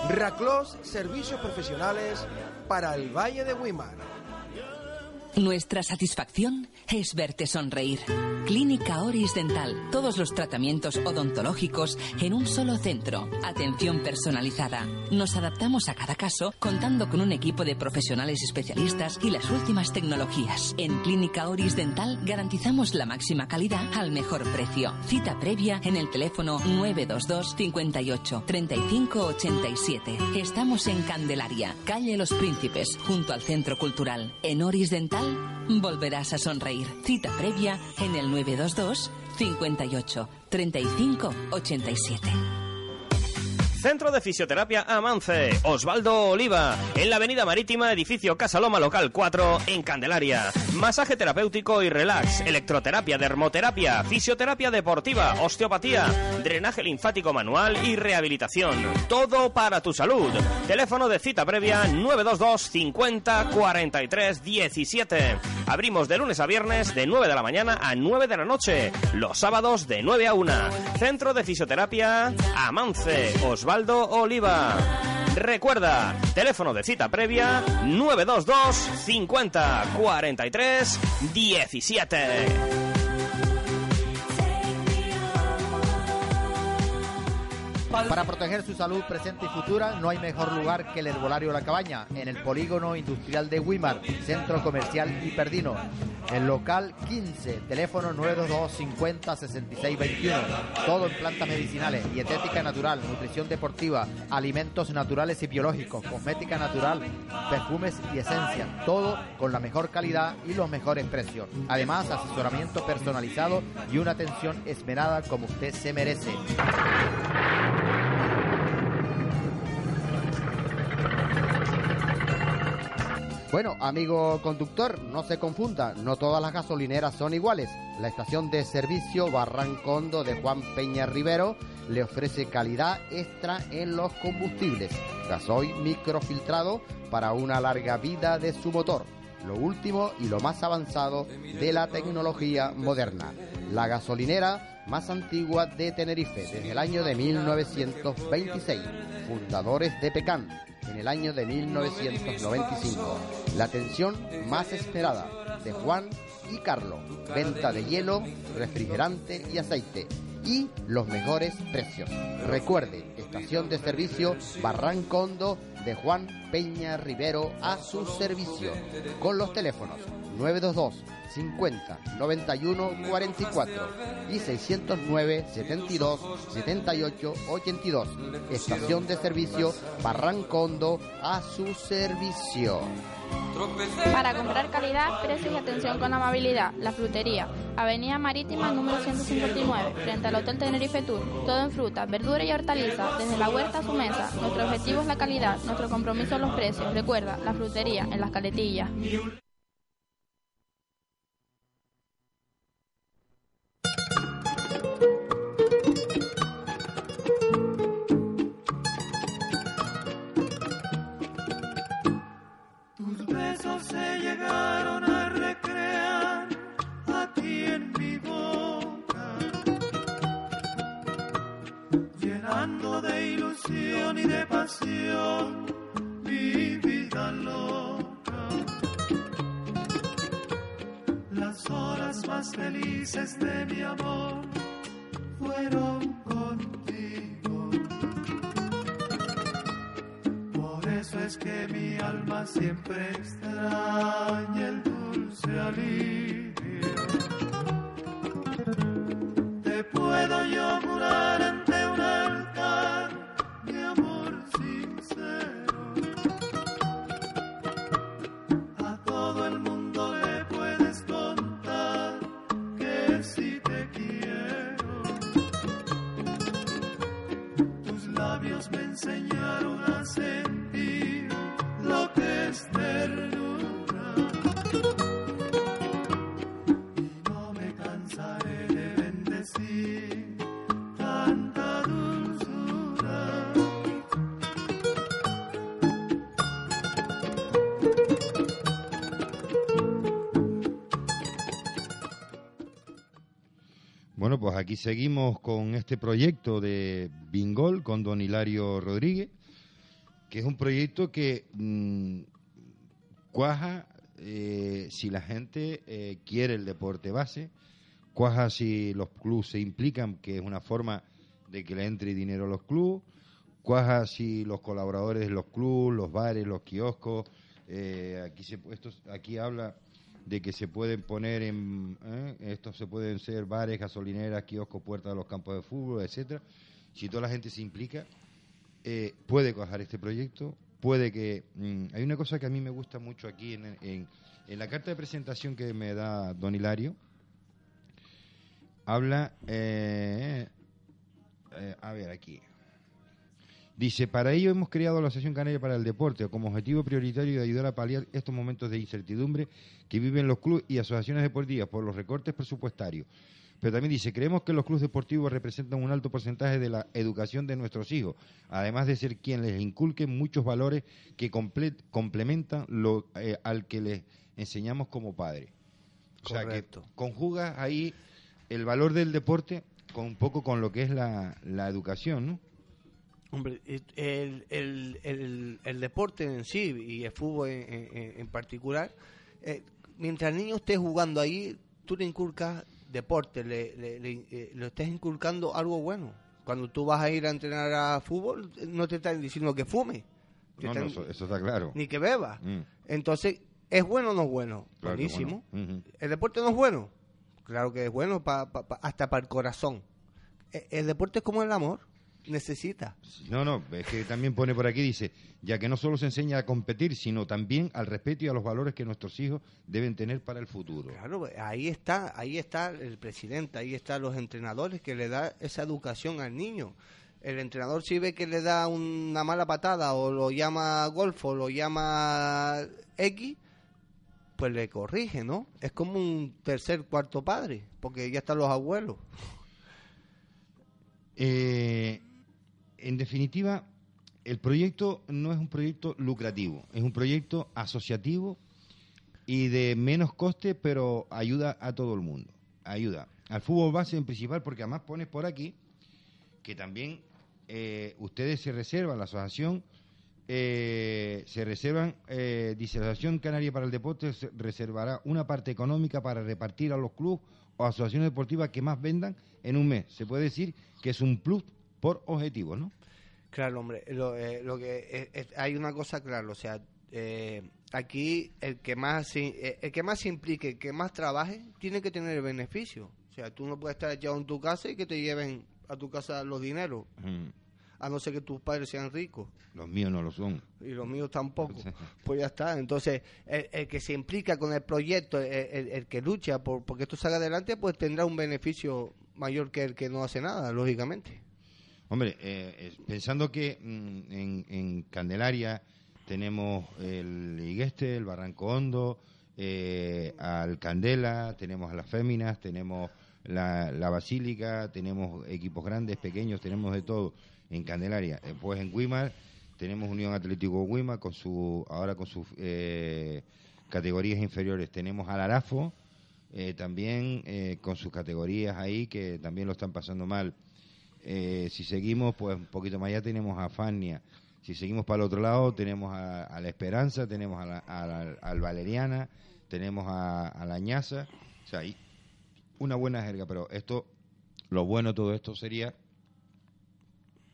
Raclos Servicios Profesionales para el Valle de Wimar. Nuestra satisfacción es verte sonreír. Clínica Oris Dental. Todos los tratamientos odontológicos en un solo centro. Atención personalizada. Nos adaptamos a cada caso contando con un equipo de profesionales especialistas y las últimas tecnologías. En Clínica Oris Dental garantizamos la máxima calidad al mejor precio. Cita previa en el teléfono 922 58 35 87. Estamos en Candelaria, calle Los Príncipes, junto al Centro Cultural. En Oris Dental volverás a sonreír. Cita previa en el 922 58 35 87. Centro de Fisioterapia Amance, Osvaldo Oliva, en la Avenida Marítima, edificio Casa Loma Local 4, en Candelaria. Masaje terapéutico y relax, electroterapia, dermoterapia, fisioterapia deportiva, osteopatía, drenaje linfático manual y rehabilitación. Todo para tu salud. Teléfono de cita previa 922 50 43 17. Abrimos de lunes a viernes de 9 de la mañana a 9 de la noche. Los sábados de 9 a 1. Centro de Fisioterapia Amance, Osvaldo Osvaldo Oliva. Recuerda, teléfono de cita previa 922 50 43 17. Para proteger su salud presente y futura, no hay mejor lugar que el Herbolario La Cabaña, en el Polígono Industrial de Wimar, Centro Comercial Hiperdino. El local 15, teléfono 922 50 66 21. Todo en plantas medicinales, dietética natural, nutrición deportiva, alimentos naturales y biológicos, cosmética natural, perfumes y esencias. Todo con la mejor calidad y los mejores precios. Además, asesoramiento personalizado y una atención esmerada como usted se merece. Bueno, amigo conductor, no se confunda, no todas las gasolineras son iguales. La estación de servicio Barrancondo de Juan Peña Rivero le ofrece calidad extra en los combustibles. Gasoil microfiltrado para una larga vida de su motor. Lo último y lo más avanzado de la tecnología moderna. La gasolinera más antigua de Tenerife desde el año de 1926. Fundadores de Pecan en el año de 1995. La atención más esperada de Juan y Carlos. Venta de hielo, refrigerante y aceite. Y los mejores precios. Recuerde, estación de servicio Barrancondo de Juan Peña Rivero a su servicio. Con los teléfonos 922 50 91 44 y 609 72 78 82. Estación de servicio Barrancondo a su servicio. Para comprar calidad, precios y atención con amabilidad, La Frutería, Avenida Marítima número 159, frente al Hotel Tenerife Tour. Todo en fruta, verdura y hortaliza, desde la huerta a su mesa. Nuestro objetivo es la calidad, nuestro compromiso los precios. Recuerda, La Frutería, en las caletillas. Felices de mi amor fueron contigo. Por eso es que mi alma siempre extraña aquí seguimos con este proyecto de Bingol con don Hilario Rodríguez, que es un proyecto que mm, cuaja eh, si la gente eh, quiere el deporte base, cuaja si los clubes se implican, que es una forma de que le entre dinero a los clubes, cuaja si los colaboradores de los clubes, los bares, los kioscos, eh, aquí se esto, aquí habla de que se pueden poner en ¿eh? estos se pueden ser bares, gasolineras, kioscos, puertas de los campos de fútbol, etcétera. Si toda la gente se implica, eh, puede cuajar este proyecto, puede que mm, hay una cosa que a mí me gusta mucho aquí en, en, en la carta de presentación que me da Don Hilario habla eh, eh, a ver aquí Dice, para ello hemos creado la Asociación Canaria para el Deporte como objetivo prioritario de ayudar a paliar estos momentos de incertidumbre que viven los clubes y asociaciones deportivas por los recortes presupuestarios. Pero también dice, creemos que los clubes deportivos representan un alto porcentaje de la educación de nuestros hijos, además de ser quien les inculque muchos valores que complementan lo, eh, al que les enseñamos como padres. O sea que conjuga ahí el valor del deporte con un poco con lo que es la, la educación, ¿no? Hombre, el, el, el, deporte en sí y el fútbol en, particular, eh, mientras el niño esté jugando ahí, tú le inculcas deporte, le, le, le, eh, estés inculcando algo bueno. Cuando tú vas a ir a entrenar a fútbol, no te están diciendo que fume. No, no, eso, está claro. Ni que beba. Mm. Entonces, ¿es bueno o no es bueno? Buenísimo. ¿El deporte no es bueno? Claro que es bueno, pa, hasta para el corazón. E, el deporte es como el amor necesita. No, no, es que también pone por aquí, dice, ya que no solo se enseña a competir, sino también al respeto y a los valores que nuestros hijos deben tener para el futuro. Claro, ahí está, ahí está el presidente, ahí están los entrenadores que le da esa educación al niño. El entrenador si ve que le da una mala patada o lo llama golfo o lo llama X, pues le corrige, ¿no? Es como un tercer, cuarto padre, porque ya están los abuelos. Eh, en definitiva, el proyecto no es un proyecto lucrativo, es un proyecto asociativo y de menos coste, pero ayuda a todo el mundo. Ayuda al fútbol base en principal, porque además pones por aquí que también eh, ustedes se reservan, la asociación, eh, se reservan, eh, dice la Asociación Canaria para el Deporte reservará una parte económica para repartir a los clubes o asociaciones deportivas que más vendan en un mes. Se puede decir que es un plus por objetivo, ¿no? Claro, hombre, lo, eh, que hay una cosa claro, o sea, eh, aquí el que más eh, el que más se implique, el que más trabaje, tiene que tener el beneficio. O sea, tú no puedes estar echado en tu casa y que te lleven a tu casa los dineros. A no ser que tus padres sean ricos. Los míos no lo son. Y los míos tampoco. pues ya está. Entonces, el, que se implica con el proyecto, el, que lucha por porque esto salga adelante, pues tendrá un beneficio mayor que el que no hace nada, lógicamente. Hombre, eh, pensando que mm, en, Candelaria tenemos el Igueste, el Barranco Hondo, eh, al Candela, tenemos a las Féminas, tenemos la, Basílica, tenemos equipos grandes, pequeños, tenemos de todo en Candelaria. Eh, pues en Guimar tenemos Unión Atlético Guimar con su ahora con sus categorías inferiores. Tenemos al Arafo también con sus categorías ahí que también lo están pasando mal. Eh, si seguimos, pues un poquito más allá tenemos a Fania. Si seguimos para el otro lado, tenemos a, La Esperanza, tenemos a la, al Valeriana, tenemos a, La Ñaza. O sea, hay una buena jerga, pero esto, lo bueno de todo esto sería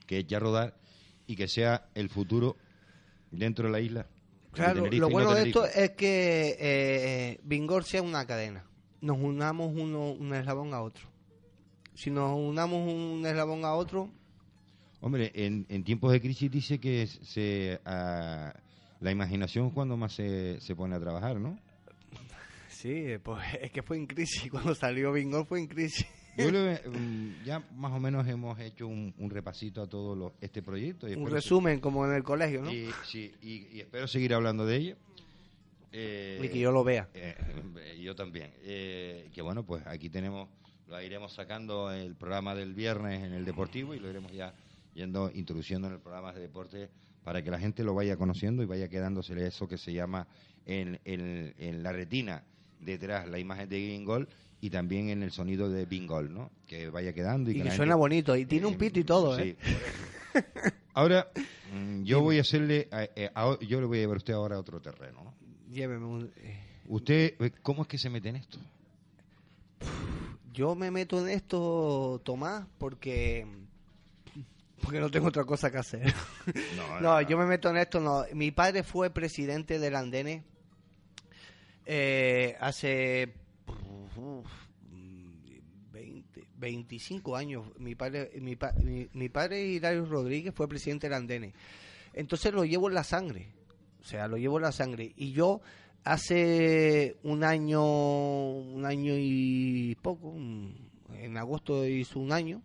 que eche a rodar y que sea el futuro dentro de la isla. Claro, lo bueno de esto es que eh, Bingor sea una cadena. Nos unamos uno, un eslabón a otro si nos unamos un eslabón a otro. Hombre, en, en tiempos de crisis dice que se, la imaginación es cuando más se, se pone a trabajar, ¿no? Sí, pues es que fue en crisis. Cuando salió Bingo fue en crisis. Yo mm, ya más o menos hemos hecho un, repasito a todo este proyecto. un resumen, como en el colegio, ¿no? Y, sí, y, espero seguir hablando de ello. Eh, y que yo lo vea. Eh, yo también. Eh, que bueno, pues aquí tenemos lo iremos sacando el programa del viernes en el deportivo y lo iremos ya yendo introduciendo en el programa de deporte para que la gente lo vaya conociendo y vaya quedándose eso que se llama en, en, la retina detrás la imagen de Bingol y también en el sonido de Bingol, ¿no? Que vaya quedando y, Y que que suena gente- bonito. Y tiene un pito y todo, ¿eh? Sí. Ahora, mm, yo voy a hacerle, a- eh, a- yo le voy a llevar a usted ahora a otro terreno, ¿no? Lléveme un- eh, Usted, eh, ¿cómo es que se mete en esto? Yo me meto en esto, Tomás, porque porque no tengo otra cosa que hacer. No, No, yo me meto en esto. No. Mi padre fue presidente del Andene eh, hace uf, 20, 25 años. Mi padre, mi, pa- mi, mi padre Hilario Rodríguez fue presidente del Andene. Entonces lo llevo en la sangre. O sea, lo llevo en la sangre. Y yo hace un año, un año y poco, en agosto hizo un año,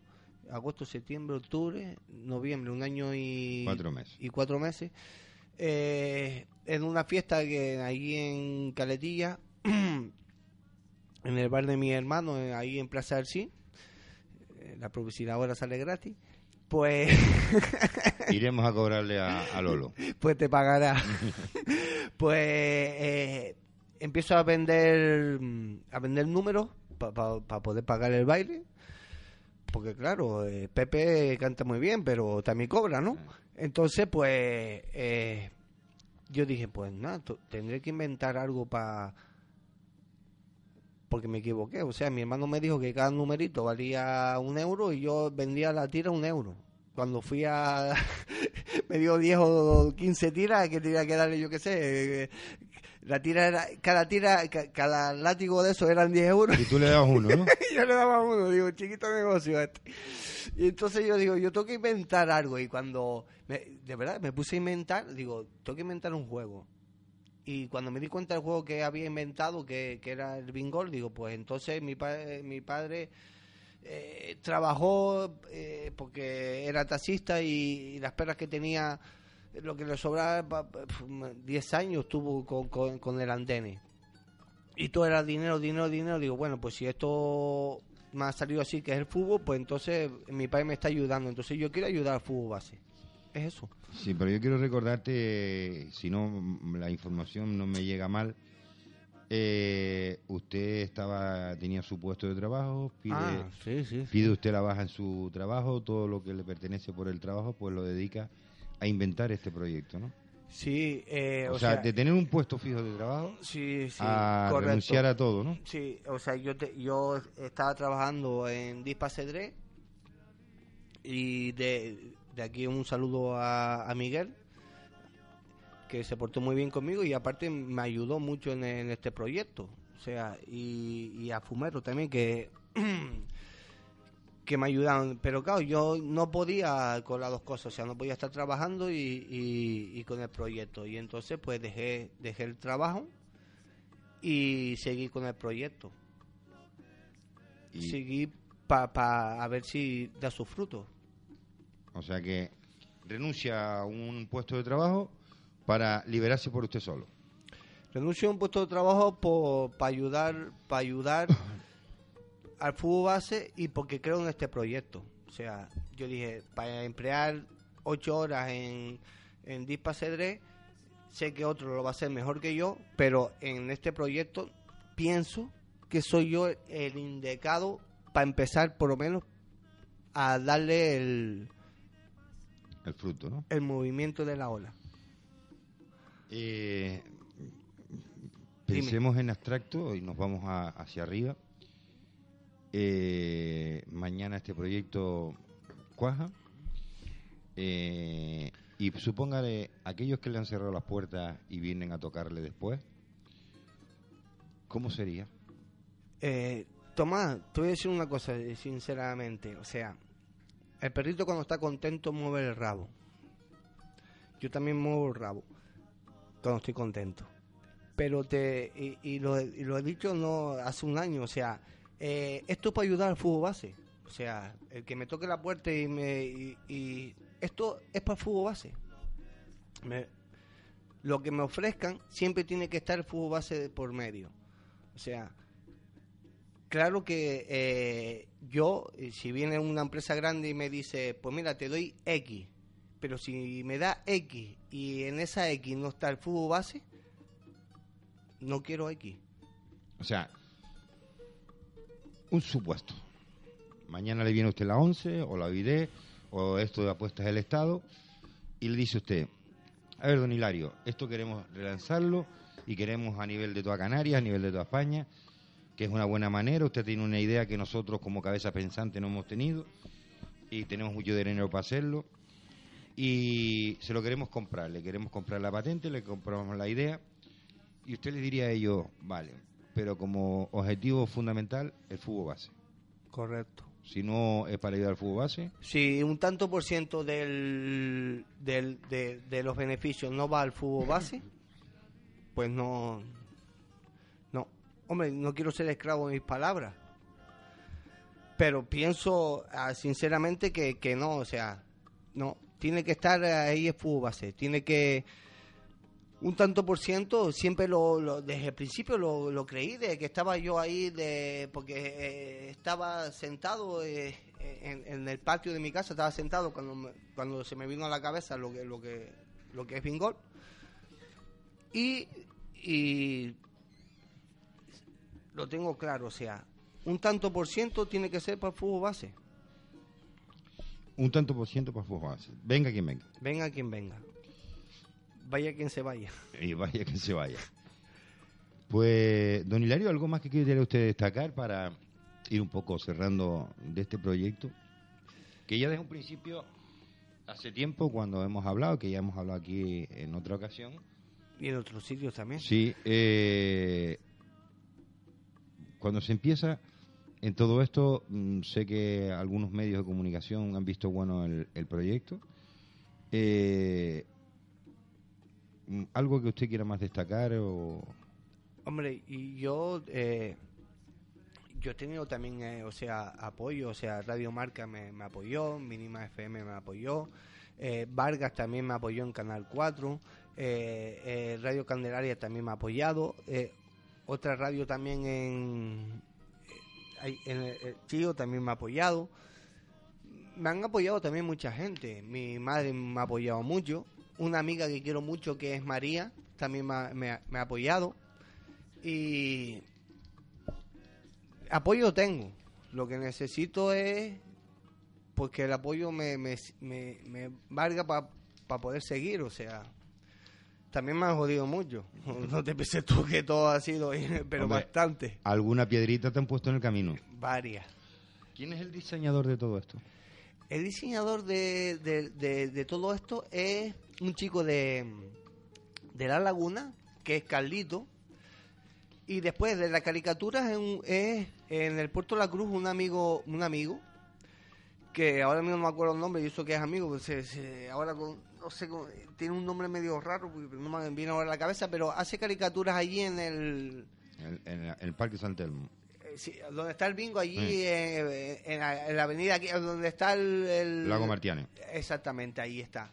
agosto, septiembre, octubre, noviembre, un año y Cuatro meses. y cuatro meses, eh, en una fiesta que ahí en Caletilla, en el bar de mi hermano, eh, ahí en Plaza del Sí, eh, la publicidad ahora sale gratis, pues, Iremos a cobrarle a, a Lolo. pues te pagará. pues eh, empiezo a vender a vender números para poder pagar el baile. Porque claro, eh, Pepe canta muy bien, pero también cobra, ¿no? Entonces, pues, eh, yo dije, pues nada, tendré que inventar algo para... Porque me equivoqué, o sea, mi hermano me dijo que cada numerito valía un euro y yo vendía la tira un euro. Cuando fui a... me dio 10 o 15 tiras que tenía que darle, yo qué sé. eh, La tira era, cada tira, ca- cada látigo de eso eran 10 euros. Y tú le das uno, ¿no? yo le daba uno, digo, chiquito negocio este. Y entonces yo digo, yo tengo que inventar algo. Y cuando, me- de verdad, me puse a inventar, digo, tengo que inventar un juego. Y cuando me di cuenta del juego que había inventado, que, que era el Bingol, digo, pues entonces mi, pa- mi padre eh, trabajó eh, porque era taxista y, las perras que tenía, lo que le sobraba, pa- pa- 10 años tuvo con, con, con el andene. Y todo era dinero, dinero, dinero. Digo, bueno, pues si esto me ha salido así, que es el fútbol, pues entonces mi padre me está ayudando. Entonces yo quiero ayudar al fútbol base. Es eso. Sí, pero yo quiero recordarte, si no la información no me llega mal, eh, usted estaba tenía su puesto de trabajo, pide, Ah, sí, sí, sí. pide usted la baja en su trabajo, todo lo que le pertenece por el trabajo, pues lo dedica a inventar este proyecto, ¿no? Sí, eh, o, sea, de tener un puesto fijo de trabajo sí, sí, a correcto. renunciar a todo, ¿no? Sí, o sea, yo te- yo estaba trabajando en Dispacedré y de, de aquí un saludo a, a Miguel que se portó muy bien conmigo y aparte me ayudó mucho en, en este proyecto, o sea, y, y a Fumero también que que me ayudaron, pero claro, yo no podía con las dos cosas, o sea, no podía estar trabajando y, y- y con el proyecto y entonces pues dejé dejé el trabajo y seguí con el proyecto. Y- Seguí para a ver si da sus frutos. O sea que renuncia a un puesto de trabajo para liberarse por usted solo. Renuncio a un puesto de trabajo para ayudar para ayudar al fútbol base y porque creo en este proyecto. O sea, yo dije, para emplear ocho horas en, en Dispa Cedré, sé que otro lo va a hacer mejor que yo, pero en este proyecto pienso que soy yo el indicado para empezar por lo menos a darle el, El fruto, ¿no? el movimiento de la ola. Eh, pensemos en abstracto y nos vamos a- hacia arriba. Eh, mañana este proyecto cuaja. Eh, y supóngale, aquellos que le han cerrado las puertas y vienen a tocarle después, ¿cómo sería? Eh, Tomás, te voy a decir una cosa sinceramente. O sea, el perrito cuando está contento mueve el rabo. Yo también muevo el rabo cuando estoy contento. Pero te y, y lo, y lo he dicho no hace un año. O sea, eh, esto es para ayudar al fútbol base. O sea, el que me toque la puerta y me y, y esto es para el fútbol base. Lo que me ofrezcan siempre tiene que estar el fútbol base por medio. O sea, claro que eh, yo, si viene una empresa grande y me dice, pues mira, te doy X, pero si me da X y en esa X no está el fútbol base, no quiero X. O sea, un supuesto. Mañana le viene usted la 11 o la OID o esto de apuestas del Estado y le dice usted, a ver, don Hilario, esto queremos relanzarlo y queremos a nivel de toda Canarias, a nivel de toda España, que es una buena manera. Usted tiene una idea que nosotros como cabeza pensante no hemos tenido y tenemos mucho dinero para hacerlo. Y se lo queremos comprar, le queremos comprar la patente, le compramos la idea y usted le diría a ellos, vale, pero como objetivo fundamental el fútbol base. Correcto. Si no es para ayudar al fútbol base, Si un tanto por ciento del, del- de, de los beneficios no va al fútbol base, pues no. No. Hombre, no quiero ser esclavo de mis palabras. Pero pienso ah, sinceramente que, que no, o sea, no. Tiene que estar ahí el fútbol base. Tiene que. Un tanto por ciento, siempre lo, lo- desde el principio lo, creí, de que estaba yo ahí, de porque eh, estaba sentado eh, en, en el patio de mi casa, estaba sentado cuando, me- cuando se me vino a la cabeza lo que, lo que, lo que es Bingol. Y, y lo tengo claro, o sea, un tanto por ciento tiene que ser para el fútbol base. Un tanto por ciento para base. Venga quien venga. Venga quien venga. Vaya quien se vaya. Y vaya que se vaya. Pues, don Hilario, ¿algo más que quiere usted destacar para ir un poco cerrando de este proyecto? Que ya desde un principio, hace tiempo, cuando hemos hablado, que ya hemos hablado aquí en otra ocasión, Y en otros sitios también. sí, eh, cuando se empieza en todo esto, mm, sé que algunos medios de comunicación han visto bueno el, proyecto. Eh, mm, ¿Algo que usted quiera más destacar o...? Hombre, yo, eh, yo he tenido también, eh, o sea, apoyo, o sea, Radio Marca me, apoyó, Mínima FM me apoyó, Vargas también me apoyó en Canal 4, eh, eh, Radio Candelaria también me ha apoyado, otra radio también en, el, Chío también me ha apoyado. Me han apoyado también mucha gente. Mi madre me ha apoyado mucho. Una amiga que quiero mucho, que es María, también me ha apoyado y apoyo tengo. Lo que necesito es pues que el apoyo me, me, me, me valga para poder seguir, o sea, también me han jodido mucho. No te penses tú que todo ha sido, pero Hombre, bastante, ¿Alguna piedrita te han puesto en el camino? varias. ¿Quién es el diseñador de todo esto? El diseñador de, de, de- de todo esto es un chico de, de La Laguna, que es Carlito. Y después de la caricatura es, un- es en el Puerto La Cruz un amigo, un amigo, que ahora mismo no me acuerdo el nombre, y eso que es amigo, pues se- se- ahora con- no sé, cómo- tiene un nombre medio raro, porque no me viene ahora a la cabeza, pero hace caricaturas allí en el, En, el Parque San Telmo. eh, sí, donde está el bingo, allí Sí. eh, en, la, en la avenida, aquí, donde está el... el- Lago Martiane. Exactamente, ahí está.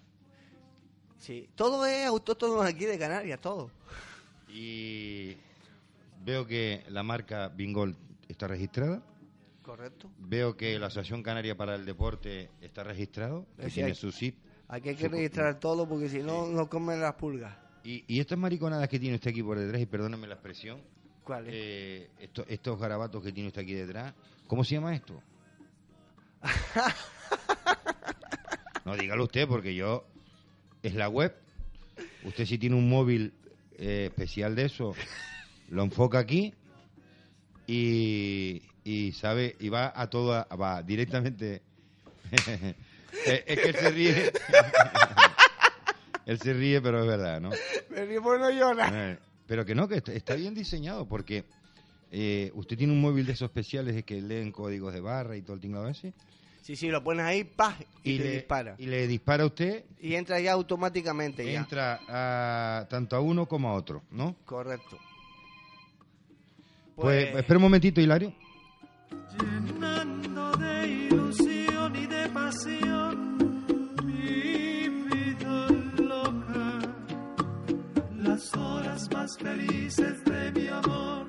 Sí, todo es autóctono aquí de Canarias, todo. Y veo que la marca Bingol está registrada. Correcto. Veo que la Asociación Canaria para el Deporte está registrado, que tiene su SIP. Aquí hay que registrar todo porque si no, nos comen las pulgas. Y, y estas mariconadas que tiene usted aquí por detrás, y perdóneme la expresión, ¿Cuáles? eh, esto- estos garabatos que tiene usted aquí detrás, ¿cómo se llama esto? No, dígalo usted, porque yo. Es la web. Usted, si tiene un móvil eh, especial de eso, lo enfoca aquí y, y sabe, y va a todo, a- va directamente. Es, es que él se ríe. él se ríe, pero es verdad, ¿no? Pero bueno llora. Eh, Pero que no, que está, bien diseñado porque eh, usted tiene un móvil de esos especiales que leen códigos de barra y todo el tinglado ese Sí, sí, lo pones ahí, ¡pah! Y, le dispara. y le dispara a usted, Y entra ya automáticamente ya. entra a, tanto a uno como a otro, ¿no? Correcto. Pues, espera un momentito, Hilario. llenando de ilusión y de pasión más felices de mi amor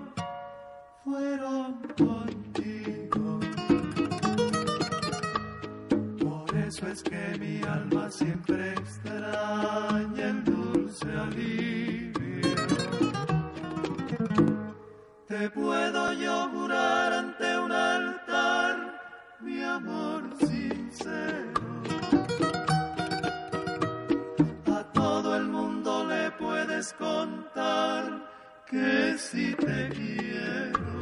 fueron contigo. Por eso es que mi alma siempre extraña el dulce alivio que puedo yo jurar ante un altar mi amor sincero. Puedes contar que si te quiero.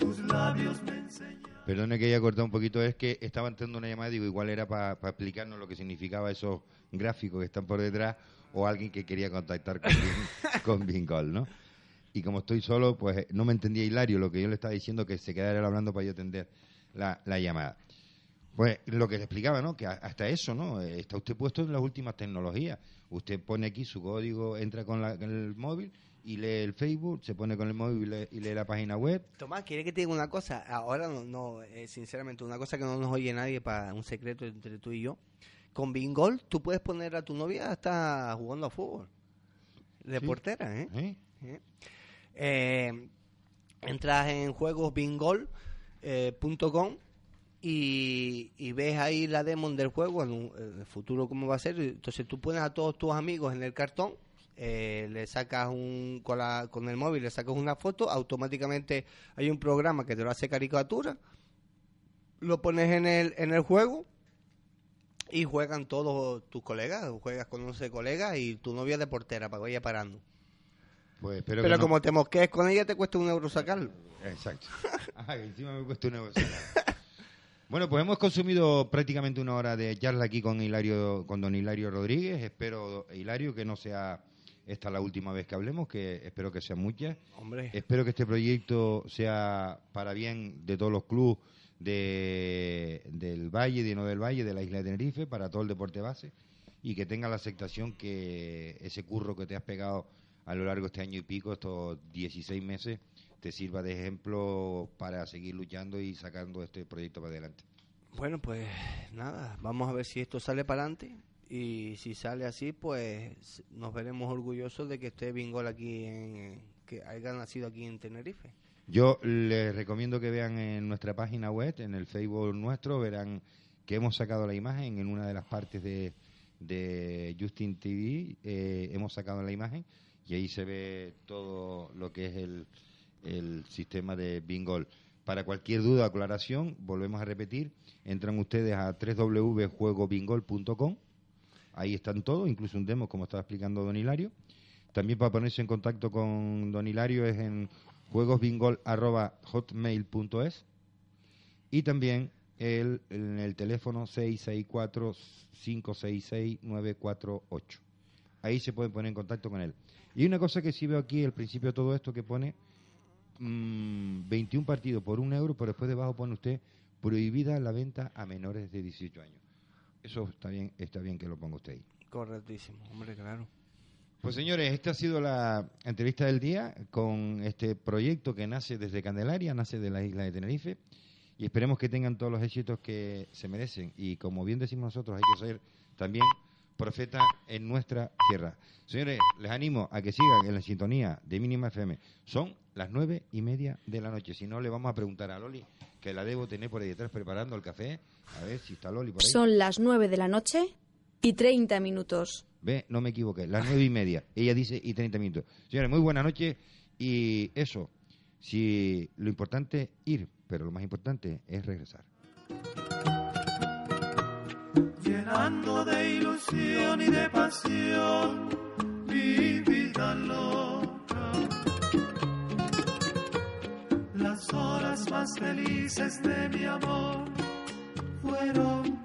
Tus labios me enseñan. Perdone que haya cortado un poquito, es que estaba entrando una llamada, digo, igual era para explicarnos lo que significaba esos gráficos que están por detrás o alguien que quería contactar con, con Bingol, ¿no? Y como estoy solo, pues no me entendía Hilario lo que yo le estaba diciendo, que se quedara él hablando para yo atender la, la llamada. Pues lo que le explicaba, ¿no? Que hasta eso, ¿no? Eh, Está usted puesto en las últimas tecnologías. Usted pone aquí su código, entra con, la- con el móvil y lee el Facebook, se pone con el móvil y lee, y lee la página web. Tomás, ¿quiere que te diga una cosa? Ahora no, no eh, sinceramente, una cosa que no nos oye nadie para un secreto entre tú y yo. Con Bingol tú puedes poner a tu novia hasta jugando a fútbol. De Sí. portera, ¿eh? ¿eh? ¿Eh? Eh, entras en juegosbingol.com y, y ves ahí la demo del juego, en, un- en el futuro cómo va a ser. Entonces tú pones a todos tus amigos en el cartón, eh, le sacas un con, la, con el móvil, le sacas una foto, automáticamente hay un programa que te lo hace caricatura, lo pones en el, en el juego y juegan todos tus colegas, juegas con 11 colegas y tu novia de portera para que vaya parando. Pues Pero no- como te mosquees con ella, te cuesta un euro sacarlo. Exacto. Ah, que encima me cuesta un euro sacar. Bueno, pues hemos consumido prácticamente una hora de charla aquí con Hilario, con don Hilario Rodríguez. Espero, Hilario, que no sea esta la última vez que hablemos, que espero que sean muchas. Hombre. Espero que este proyecto sea para bien de todos los clubes de, del Valle, de no del Valle, de la isla de Tenerife, para todo el deporte base, y que tenga la aceptación que ese curro que te has pegado a lo largo de este año y pico, estos 16 meses, te sirva de ejemplo para seguir luchando y sacando este proyecto para adelante. Bueno, pues nada, vamos a ver si esto sale para adelante. Y si sale así, pues nos veremos orgullosos de que esté Bingol aquí, en, que haya nacido aquí en Tenerife. Yo les recomiendo que vean en nuestra página web, en el Facebook nuestro, verán que hemos sacado la imagen en una de las partes de, de Justin TV, eh, hemos sacado la imagen y ahí se ve todo lo que es el, el sistema de Bingol. Para cualquier duda o aclaración, volvemos a repetir, entran ustedes a www.juegobingol.com, ahí están todos, incluso un demo como estaba explicando Don Hilario. También para ponerse en contacto con Don Hilario es en juegosbingol.hotmail.es y también el, en el teléfono 664-566-948. Ahí se pueden poner en contacto con él. Y una cosa que sí veo aquí, al principio de todo esto, que pone mm, 21 partidos por un euro, pero después debajo pone usted prohibida la venta a menores de 18 años. Eso está bien, está bien que lo ponga usted ahí. Correctísimo, hombre, claro. Pues señores, esta ha sido la entrevista del día con este proyecto que nace desde Candelaria, nace de la isla de Tenerife y esperemos que tengan todos los éxitos que se merecen y como bien decimos nosotros hay que ser también profeta en nuestra tierra. Señores, les animo a que sigan en la sintonía de Mínima FM. Son las nueve y media de la noche. Si no, le vamos a preguntar a Loli, que la debo tener por ahí detrás preparando el café. A ver si está Loli por ahí. Son las 9 de la noche y 30 minutos. Ve, no me equivoqué, las nueve y media. Ella dice y 30 minutos. Señores, muy buenas noches y eso, si lo importante es ir, pero lo más importante es regresar. Llenando de ilusión y de pasión mi vida loca. Las horas más felices de mi amor fueron